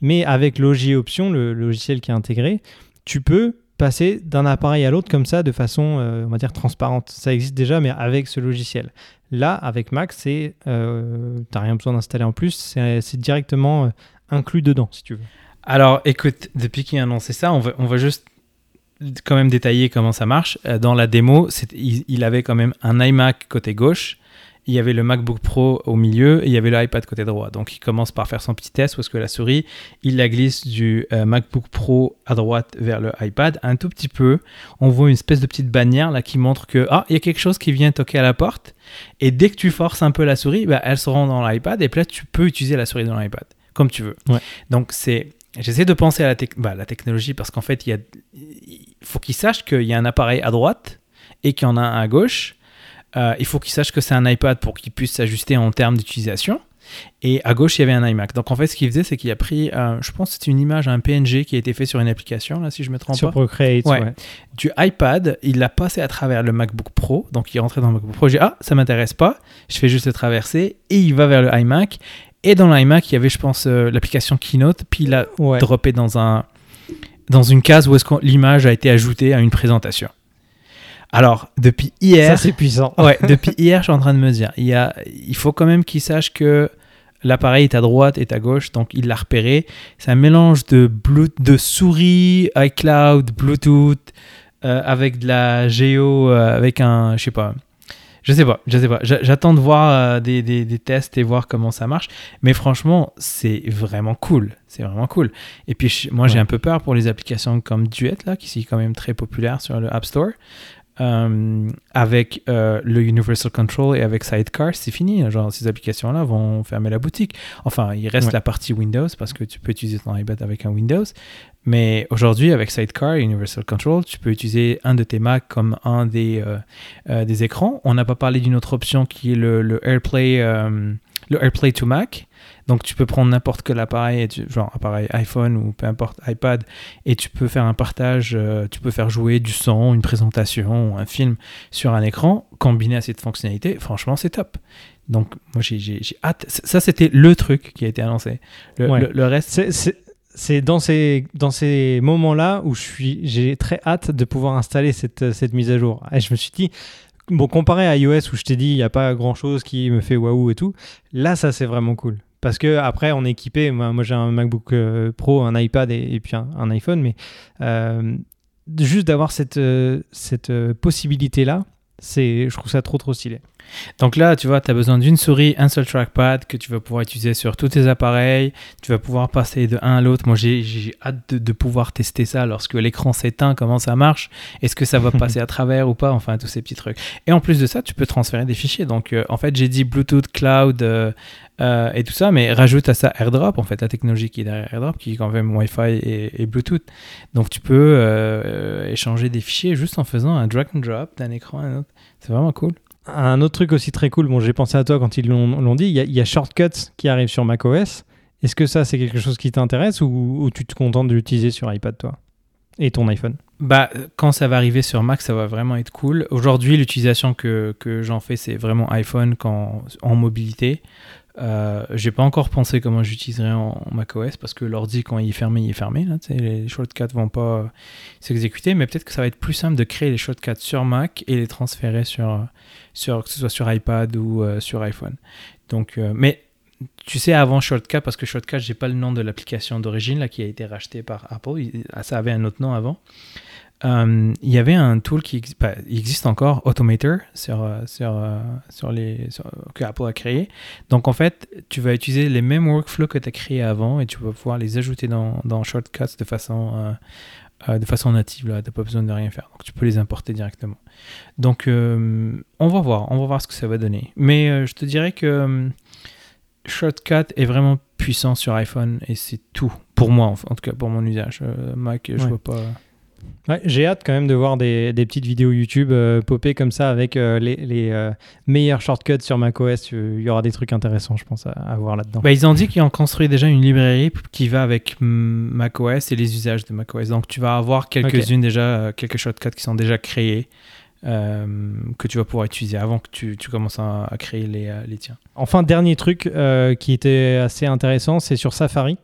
Mais avec Logi Option, le logiciel qui est intégré, tu peux passer d'un appareil à l'autre comme ça de façon, euh, on va dire, transparente. Ça existe déjà, mais avec ce logiciel. Là, avec Mac, c'est, euh, tu n'as rien besoin d'installer en plus, c'est directement inclus dedans, si tu veux. Alors, écoute, depuis qu'il a annoncé ça, on va, on va juste quand même détailler comment ça marche. Euh, dans la démo, il, avait quand même un iMac côté gauche, il y avait le MacBook Pro au milieu et il y avait l'iPad côté droit. Donc il commence par faire son petit test parce que la souris, il la glisse du euh, MacBook Pro à droite vers le iPad un tout petit peu. On voit une espèce de petite bannière là qui montre que ah il y a quelque chose qui vient toquer à la porte. Et dès que tu forces un peu la souris, bah, elle se rend dans l'iPad et puis là tu peux utiliser la souris dans l'iPad comme tu veux. Donc c'est J'essaie de penser à la, bah, la technologie parce qu'en fait, il, il faut qu'il sache qu'il y a un appareil à droite et qu'il y en a un à gauche. Euh, il faut qu'il sache que c'est un iPad pour qu'il puisse s'ajuster en termes d'utilisation. Et à gauche, il y avait un iMac. Donc en fait, ce qu'il faisait, c'est qu'il a pris, euh, je pense que c'est une image, un PNG qui a été fait sur une application, là, si je me trompe Sur pas. Procreate, Ouais. ouais. Du iPad, il l'a passé à travers le MacBook Pro. Donc il est rentré dans le MacBook Pro. J'ai dit, ah, ça m'intéresse pas. Je fais juste le traverser. Et il va vers le iMac. Et dans l'iMac, il y avait, je pense, euh, l'application Keynote. Puis il a Ouais. droppé dans, un, dans une case où est-ce que l'image a été ajoutée à une présentation. Alors, depuis hier, Ça, c'est puissant. ouais, depuis hier, je suis en train de me dire, il, y a, il faut quand même qu'il sache que l'appareil est à droite et à gauche, donc il l'a repéré. C'est un mélange de, Blu- de souris, iCloud, Bluetooth, euh, avec de la géo, euh, avec un, je sais pas, je sais pas, je sais pas. J'a- J'attends de voir euh, des, des- des tests et voir comment ça marche. Mais franchement, c'est vraiment cool. C'est vraiment cool. Et puis, je- moi, j'ai un peu peur pour les applications comme Duet, là, qui sont quand même très populaire sur le App Store. Euh, avec euh, le Universal Control et avec Sidecar, c'est fini. Genre, ces applications-là vont fermer la boutique. Enfin, il reste Ouais. la partie Windows parce que tu peux utiliser ton iPad avec un Windows. Mais aujourd'hui, avec Sidecar et Universal Control, tu peux utiliser un de tes Macs comme un des, euh, des écrans. On n'a pas parlé d'une autre option qui est le, le AirPlay, le AirPlay to Mac. Donc, tu peux prendre n'importe quel appareil, et tu- genre appareil iPhone ou peu importe iPad, et tu peux faire un partage, euh, tu peux faire jouer du son, une présentation, un film sur un écran, combiné à cette fonctionnalité. Franchement, c'est top. Donc, moi, j'ai j'ai- j'ai hâte. Ça, c'était le truc qui a été annoncé. Le, Ouais. le- le reste, C'est- C'est c'est dans ces, dans ces moments-là où je suis, j'ai très hâte de pouvoir installer cette, cette mise à jour. Et je me suis dit, bon, comparé à iOS où je t'ai dit, il n'y a pas grand-chose qui me fait waouh et tout, là, ça, c'est vraiment cool. Parce que après, on est équipé. Moi, j'ai un MacBook euh, Pro, un iPad et, puis un, iPhone, mais euh, juste d'avoir cette, euh, cette possibilité-là, je trouve ça trop, trop stylé. Donc là, tu vois, tu as besoin d'une souris, un seul trackpad que tu vas pouvoir utiliser sur tous tes appareils. Tu vas pouvoir passer de un à l'autre. Moi, j'ai hâte de, de pouvoir tester ça lorsque l'écran s'éteint, comment ça marche. Est-ce que ça va passer à travers ou pas? Enfin, tous ces petits trucs. Et en plus de ça, tu peux transférer des fichiers. Donc, euh, en fait, j'ai dit Bluetooth, Cloud euh, euh, et tout ça, mais rajoute à ça AirDrop, en fait, la technologie qui est derrière AirDrop, qui est quand même Wi-Fi et, et Bluetooth. Donc, tu peux échanger des fichiers juste en faisant un drag and drop d'un écran à un autre. C'est vraiment cool. Un autre truc aussi très cool, bon, j'ai pensé à toi quand ils l'ont dit, il y, y a Shortcuts qui arrive sur macOS. Est-ce que ça, c'est quelque chose qui t'intéresse ou, ou tu te contentes de l'utiliser sur iPad, toi? Et ton iPhone? Bah, quand ça va arriver sur Mac, ça va vraiment être cool. Aujourd'hui, l'utilisation que, que j'en fais, c'est vraiment iPhone quand, en mobilité. Euh, j'ai pas encore pensé comment j'utiliserais en, macOS parce que l'ordi, quand il est fermé, il est fermé. Les shortcuts vont pas euh, s'exécuter, mais peut-être que ça va être plus simple de créer les shortcuts sur Mac et les transférer sur, euh, que ce soit sur iPad ou sur iPhone. Donc, mais tu sais, avant Shortcut, parce que Shortcut, j'ai pas le nom de l'application d'origine là qui a été rachetée par Apple. Il- ça avait un autre nom avant. Euh, il y avait un tool qui bah, il existe encore, Automator, sur, euh, sur, euh, sur les, sur- que Apple a créé. Donc en fait, tu vas utiliser les mêmes workflows que tu as créés avant et tu vas pouvoir les ajouter dans, dans Shortcuts de façon, de façon native. Tu n'as pas besoin de rien faire. Donc tu peux les importer directement. Donc euh, on va voir, on va voir ce que ça va donner. Mais euh, je te dirais que euh, Shortcut est vraiment puissant sur iPhone et c'est tout pour moi en, en tout cas pour mon usage. Mac, je Ouais. vois pas. Ouais, j'ai hâte quand même de voir des, des petites vidéos YouTube euh, popper comme ça avec euh, les, les, euh, meilleurs shortcuts sur macOS. Euh, Il y aura des trucs intéressants, je pense, à, à voir là-dedans. Bah, ils ont dit qu'ils ont construit déjà une librairie qui va avec macOS et les usages de macOS. Donc tu vas avoir quelques-unes déjà, quelques shortcuts qui sont déjà créés que tu vas pouvoir utiliser avant que tu, commences à, créer les, euh, les tiens. Enfin, dernier truc euh, qui était assez intéressant, c'est sur Safari.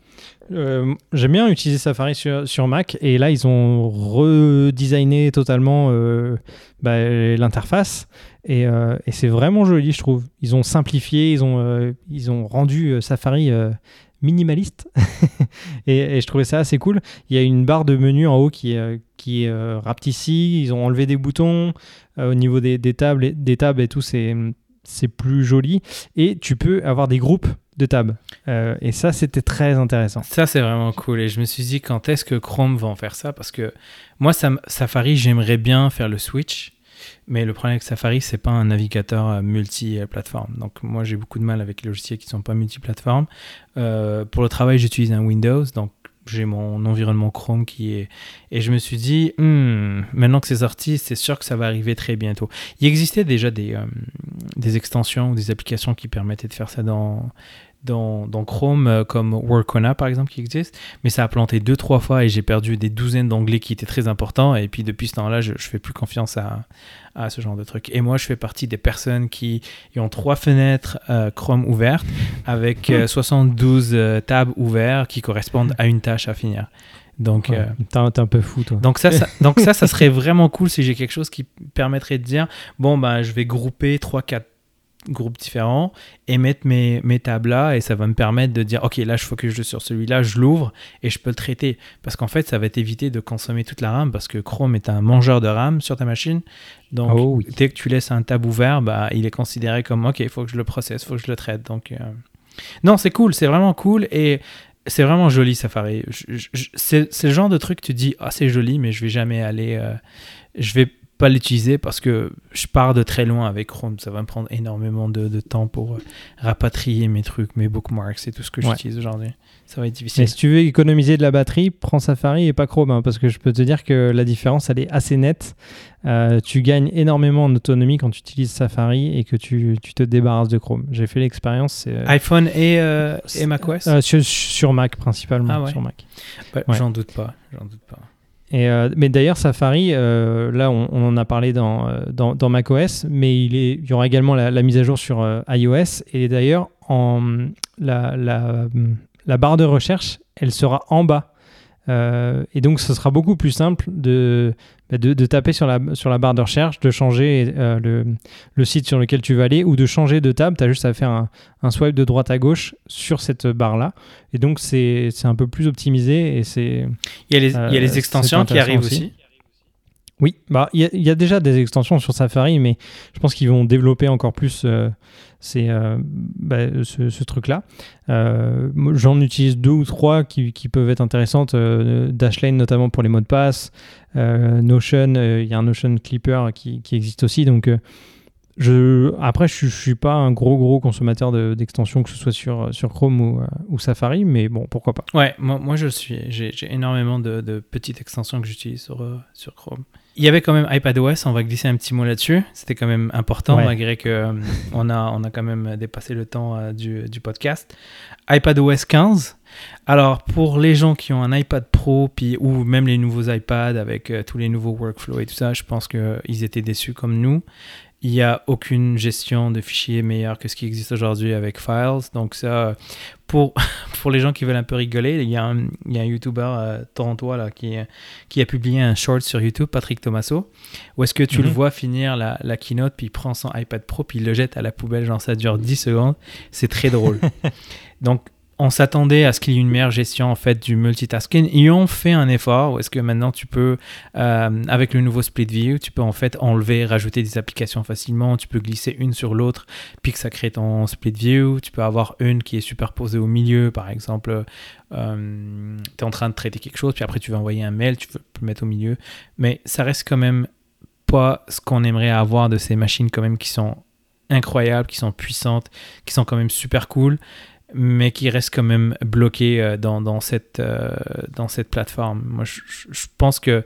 Euh, J'aime bien utiliser Safari sur, Mac et là ils ont redesigné totalement euh, bah, l'interface et, euh, et c'est vraiment joli je trouve. Ils ont simplifié, ils ont, euh, ils ont rendu euh, Safari euh, minimaliste et, je trouvais ça assez cool. Il y a une barre de menu en haut qui euh, qui euh, rapetissie, ils ont enlevé des boutons euh, au niveau des, tables, et- des tables et tout, c'est c'est plus joli et tu peux avoir des groupes de tabs. Euh, et ça, c'était très intéressant. Ça, c'est vraiment cool. Et je me suis dit, quand est-ce que Chrome va en faire ça? Parce que moi, Safari, j'aimerais bien faire le switch. Mais le problème avec Safari, c'est pas un navigateur euh, multi-plateforme. Donc, moi, j'ai beaucoup de mal avec les logiciels qui sont pas multiplateformes. Euh, pour le travail, j'utilise un Windows. Donc, j'ai mon environnement Chrome qui est. Et je me suis dit, Hmm, maintenant que c'est sorti, c'est sûr que ça va arriver très bientôt. Il existait déjà des, euh, des extensions ou des applications qui permettaient de faire ça dans, dans, dans Chrome euh, comme Workona par exemple qui existe, mais ça a planté deux trois fois et j'ai perdu des douzaines d'onglets qui étaient très importants et puis depuis ce temps-là je, je fais plus confiance à, à ce genre de truc. Et moi je fais partie des personnes qui, ont trois fenêtres euh, Chrome ouvertes avec 72 euh, tabs ouverts qui correspondent à une tâche à finir. Donc, ouais, t'es un peu fou, toi. Donc ça, ça, donc ça, ça serait vraiment cool si j'ai quelque chose qui permettrait de dire, bon, ben, je vais grouper 3-4 groupes différents et mettre mes, mes tables là et ça va me permettre de dire ok là je focus sur celui-là je l'ouvre et je peux le traiter. Parce qu'en fait ça va t'éviter de consommer toute la RAM parce que Chrome est un mangeur de RAM sur ta machine. Donc oh dès que tu laisses un tab ouvert bah, il est considéré comme ok il faut que je le processe il faut que je le traite. Donc euh, non c'est cool c'est vraiment cool et c'est vraiment joli Safari. C'est le genre de truc tu dis ah c'est joli mais je vais jamais aller euh, je vais pas l'utiliser parce que je pars de très loin avec Chrome. Ça va me prendre énormément de, temps pour euh, rapatrier mes trucs, mes bookmarks et tout ce que j'utilise aujourd'hui. Ça va être difficile. Mais si tu veux économiser de la batterie, prends Safari et pas Chrome, hein, parce que je peux te dire que la différence, elle est assez nette. Euh, tu gagnes énormément en autonomie quand tu utilises Safari et que tu, tu te débarrasses de Chrome. J'ai fait l'expérience. Euh, iPhone et, et macOS? sur, sur, Mac principalement. Ah sur Mac. J'en doute pas. J'en doute pas. Euh, mais d'ailleurs, Safari, euh, là, on, en a parlé dans, euh, macOS, mais il, y aura également la, mise à jour sur iOS. Et d'ailleurs, la, la, barre de recherche, elle sera en bas. et donc, ce sera beaucoup plus simple de, de, taper sur la, sur la barre de recherche, de changer euh, le, le, site sur lequel tu vas aller ou de changer de table. Tu as juste à faire un, un, swipe de droite à gauche sur cette barre-là. Et donc, c'est un peu plus optimisé. Et c'est, il, y a les, il y a les euh, extensions qui arrivent aussi. Oui, bah il y, y, a déjà des extensions sur Safari, mais je pense qu'ils vont développer encore plus euh, euh, bah, ce, truc-là. Euh, j'en utilise deux ou trois qui, peuvent être intéressantes. Dashlane notamment pour les mots de passe. Notion, il y a un Notion Clipper qui, existe aussi. Donc je, après, je ne suis pas un gros gros consommateur d'extensions, que ce soit sur, sur Chrome ou, Safari, mais bon, pourquoi pas. Ouais, moi. J'ai énormément de, de, petites extensions que j'utilise sur, sur Chrome. Il y avait quand même iPadOS, on va glisser un petit mot là-dessus. C'était quand même important, malgré qu'on euh, on a, on a quand même dépassé le temps euh, du, du, podcast. iPadOS 15. Alors, pour les gens qui ont un iPad Pro, puis, ou même les nouveaux iPads avec euh, tous les nouveaux workflows et tout ça, je pense qu'ils étaient déçus comme nous il n'y a aucune gestion de fichiers meilleure que ce qui existe aujourd'hui avec Files. Donc ça, pour, pour les gens qui veulent un peu rigoler, il y a un, il y a un YouTuber euh, torontois là, qui, qui a publié un short sur YouTube, Patrick Tomasso, où est-ce que tu le mhm. vois finir la, la keynote, puis il prend son iPad Pro, puis il le jette à la poubelle, genre ça dure 10 secondes. C'est très drôle. Donc on s'attendait à ce qu'il y ait une meilleure gestion en fait du multitasking. Ils ont fait un effort. Est-ce que maintenant tu peux, euh, avec le nouveau split view, tu peux en fait enlever, rajouter des applications facilement? Tu peux glisser une sur l'autre, puis que ça crée ton split view. Tu peux avoir une qui est superposée au milieu, par exemple. Euh, tu es en train de traiter quelque chose, puis après tu vas envoyer un mail, tu peux le mettre au milieu. Mais ça reste quand même pas ce qu'on aimerait avoir de ces machines quand même qui sont incroyables, qui sont puissantes, qui sont quand même super cool mais qui reste quand même bloqué euh, dans, dans, cette, euh, dans cette plateforme. Moi, je, pense que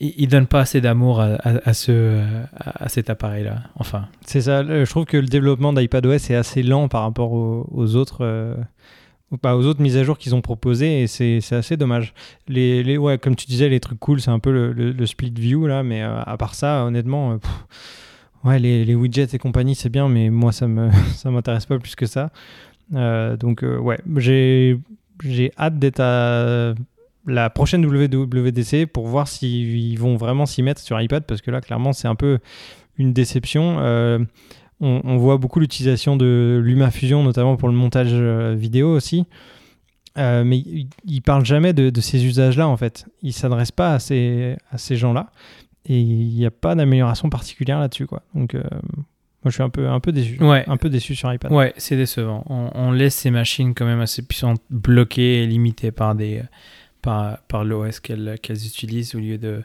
il, donne pas assez d'amour à, à, ce, à cet appareil-là. Enfin. C'est ça. Je trouve que le développement d'iPadOS est assez lent par rapport aux, autres. Euh, aux autres mises à jour qu'ils ont proposées et c'est assez dommage. Les, les, ouais, comme tu disais, les trucs cool, c'est un peu le, le, split view là, mais à part ça, honnêtement, ouais, les, les, widgets et compagnie, c'est bien, mais moi, ça me ça m'intéresse pas plus que ça. Euh, donc euh, ouais, j'ai hâte d'être à la prochaine WWDC pour voir s'ils vont vraiment s'y mettre sur iPad parce que là clairement c'est un peu une déception. Euh, on, voit beaucoup l'utilisation de LumaFusion notamment pour le montage vidéo aussi. mais il, ne parle jamais de, ces usages-là en fait. Il s'adresse pas à ces, à ces gens-là et il n'y a pas d'amélioration particulière là-dessus quoi. Donc moi, je suis un peu, un peu déçu. Ouais. Un peu déçu sur iPad. Ouais, c'est décevant. On, laisse ces machines quand même assez puissantes bloquées et limitées par, des, par, par l'OS qu'elles utilisent au lieu de.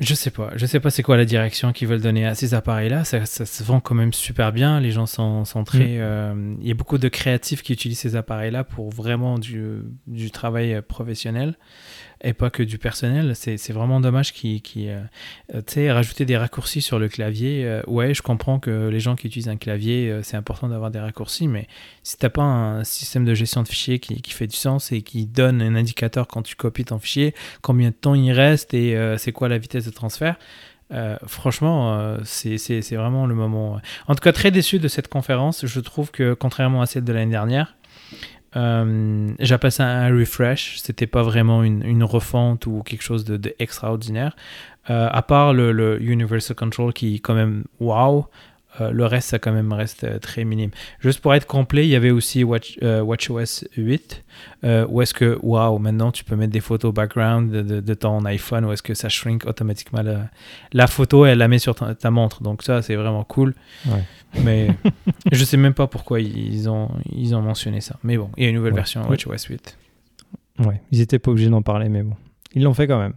Je sais pas. Je sais pas c'est quoi la direction qu'ils veulent donner à ces appareils-là. Ça, ça, se vend quand même super bien. Les gens sont, sont très. Mm. Euh, il y a beaucoup de créatifs qui utilisent ces appareils-là pour vraiment du, du travail professionnel. Et pas que du personnel. C'est vraiment dommage qui, qui euh, tu sais, rajouter des raccourcis sur le clavier. Euh, ouais, je comprends que les gens qui utilisent un clavier, euh, c'est important d'avoir des raccourcis, mais si t'as pas un système de gestion de fichiers qui, qui, fait du sens et qui donne un indicateur quand tu copies ton fichier, combien de temps il reste et c'est quoi la vitesse de transfert. franchement, c'est vraiment le moment. En tout cas, très déçu de cette conférence. Je trouve que, contrairement à celle de l'année dernière, euh, J'appelle ça un refresh. C'était pas vraiment une, refonte ou quelque chose de, de extraordinaire. Euh, à part le, le, Universal Control qui, quand même, wow. Euh, le reste, ça quand même reste euh, très minime. Juste pour être complet, il y avait aussi Watch, euh, WatchOS 8, où est-ce que, waouh, maintenant tu peux mettre des photos background de, de, ton iPhone, où est-ce que ça shrink automatiquement la, la, photo et elle la met sur ta, montre. Donc ça, c'est vraiment cool. Mais je sais même pas pourquoi ils ont, ils ont mentionné ça. Mais bon, il y a une nouvelle version WatchOS 8. Ouais, ils étaient pas obligés d'en parler, mais bon. Ils l'ont fait quand même.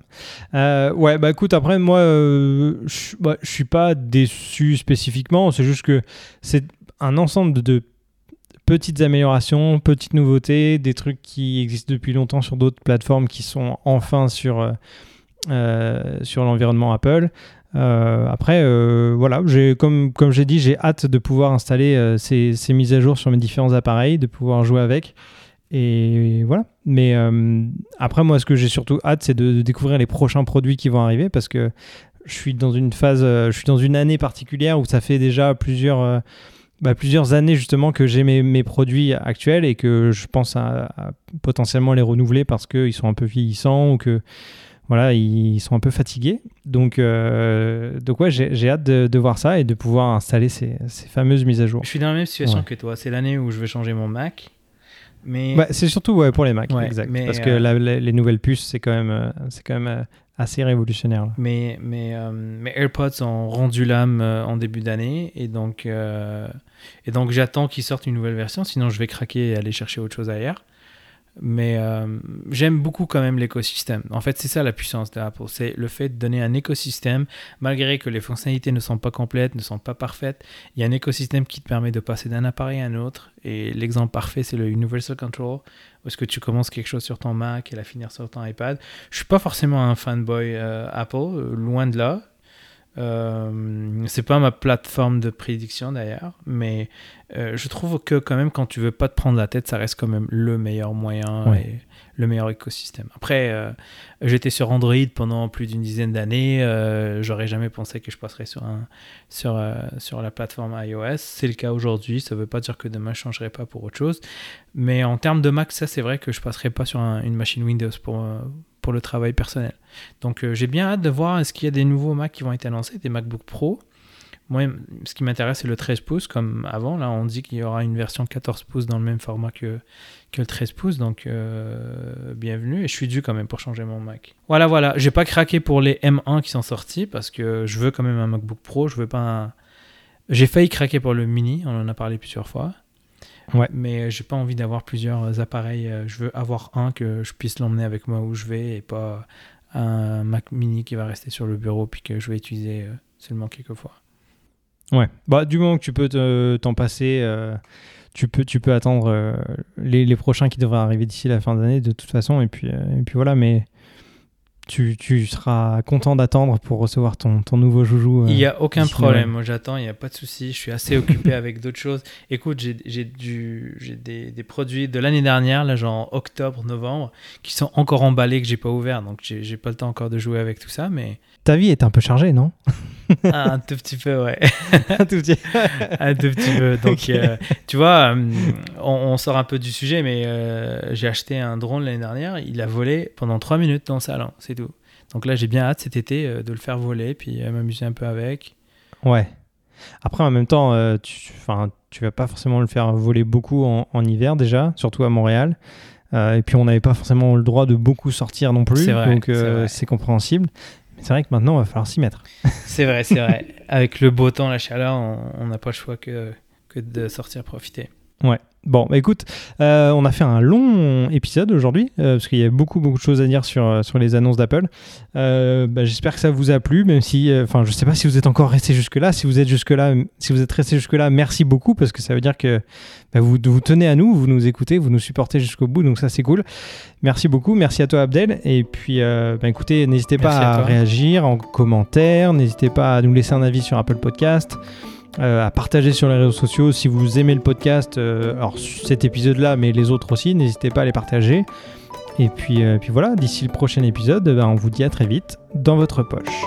Euh, ouais, bah écoute, après, moi, euh, je bah, suis pas déçu spécifiquement. C'est juste que c'est un ensemble de petites améliorations, petites nouveautés, des trucs qui existent depuis longtemps sur d'autres plateformes qui sont enfin sur, euh, sur l'environnement Apple. après, voilà, comme, comme j'ai dit, j'ai hâte de pouvoir installer ces, ces, mises à jour sur mes différents appareils, de pouvoir jouer avec. Et voilà. Mais euh, après, moi, ce que j'ai surtout hâte, c'est de, découvrir les prochains produits qui vont arriver parce que je suis dans une phase, euh, je suis dans une année particulière où ça fait déjà plusieurs, euh, bah, plusieurs années justement que j'ai mes, mes, produits actuels et que je pense à, potentiellement les renouveler parce qu'ils sont un peu vieillissants ou que voilà, ils sont un peu fatigués. Donc, donc ouais, j'ai hâte de, de, voir ça et de pouvoir installer ces, ces, fameuses mises à jour. Je suis dans la même situation que toi. C'est l'année où je vais changer mon Mac. Bah, c'est surtout ouais, pour les Mac, exact. parce que euh, les nouvelles puces, c'est quand même, euh, c'est quand même euh, assez révolutionnaire. Mais, mais mes AirPods ont rendu l'âme en début d'année et donc, et donc j'attends qu'ils sortent une nouvelle version, sinon je vais craquer et aller chercher autre chose ailleurs. Mais euh, j'aime beaucoup quand même l'écosystème. En fait, c'est ça la puissance d'Apple. C'est le fait de donner un écosystème, malgré que les fonctionnalités ne sont pas complètes, ne sont pas parfaites. Il y a un écosystème qui te permet de passer d'un appareil à un autre. Et l'exemple parfait, c'est le Universal Control, où est-ce que tu commences quelque chose sur ton Mac et la finir sur ton iPad. Je suis pas forcément un fanboy euh, Apple, euh, loin de là. Euh, c'est pas ma plateforme de prédiction d'ailleurs, mais euh, je trouve que quand même quand tu veux pas te prendre la tête, ça reste quand même le meilleur moyen et le meilleur écosystème. Après, euh, j'étais sur Android pendant plus d'une dizaine d'années, j'aurais jamais pensé que je passerais sur, un, sur, sur la plateforme iOS. C'est le cas aujourd'hui, ça veut pas dire que demain je changerai pas pour autre chose, mais en termes de Mac, ça c'est vrai que je passerai pas sur une machine Windows pour pour le travail personnel. Donc euh, j'ai bien hâte de voir est-ce qu'il y a des nouveaux Mac qui vont être annoncés, des MacBook Pro? Moi, ce qui m'intéresse, c'est le 13 pouces, comme avant. Là, on dit qu'il y aura une version 14 pouces dans le même format que, que le 13 pouces. Donc, euh, bienvenue. Et je suis dû quand même pour changer mon Mac. Voilà, voilà. J'ai pas craqué pour les M1 qui sont sortis parce que je veux quand même un MacBook Pro. Je veux pas un... J'ai failli craquer pour le mini. On en a parlé plusieurs fois. Ouais. Mais euh, j'ai pas envie d'avoir plusieurs euh, appareils. Euh, je veux avoir un que je puisse l'emmener avec moi où je vais et pas un Mac mini qui va rester sur le bureau puis que je vais utiliser seulement quelques fois. Ouais. Bah, du moment que tu peux t'en passer, tu, peux, tu peux attendre les, les, prochains qui devraient arriver d'ici la fin d'année de toute façon. Et puis, et puis voilà. Mais tu, tu, seras content d'attendre pour recevoir ton, ton nouveau joujou. il n'y a aucun problème. Moi, j'attends, il n'y a pas de souci. Je suis assez occupé avec d'autres choses. Écoute, j'ai des, des, produits de l'année dernière, là, genre octobre, novembre, qui sont encore emballés, que j'ai pas ouvert. Donc, j'ai pas le temps encore de jouer avec tout ça. Mais ta vie est un peu chargée, non? Un tout petit peu, ouais. un tout petit, un tout petit peu. Donc, euh, tu vois, euh, on, sort un peu du sujet, mais euh, j'ai acheté un drone l'année dernière. Il a volé pendant 3 minutes dans le salon, c'est tout. Donc là, j'ai bien hâte cet été de le faire voler, puis m'amuser un peu avec. Ouais. Après, en même temps, tu, tu vas pas forcément le faire voler beaucoup en, en hiver déjà, surtout à Montréal. et puis on n'avait pas forcément le droit de beaucoup sortir non plus, vrai, donc c'est compréhensible c'est vrai que maintenant, il va falloir s'y mettre. c'est vrai, c'est vrai. Avec le beau temps, la chaleur, on n'a pas le choix que, que de sortir profiter. Ouais. Bon, bah écoute, euh, on a fait un long épisode aujourd'hui, euh, parce qu'il y a beaucoup, beaucoup de choses à dire sur, euh, sur les annonces d'Apple. Euh, bah, J'espère que ça vous a plu, même si, enfin, je sais pas si vous êtes encore resté jusque-là. Si vous êtes jusque-là, si vous êtes resté jusque-là, merci beaucoup, parce que ça veut dire que bah, vous, vous tenez à nous, vous nous écoutez, vous nous supportez jusqu'au bout, donc ça c'est cool. Merci beaucoup, merci à toi Abdel, et puis, bah, écoutez, n'hésitez pas à réagir en commentaire, n'hésitez pas à nous laisser un avis sur Apple Podcast. Euh, à partager sur les réseaux sociaux si vous aimez le podcast, euh, alors cet épisode-là, mais les autres aussi, n'hésitez pas à les partager. Et puis, euh, puis voilà, d'ici le prochain épisode, ben, on vous dit à très vite dans votre poche.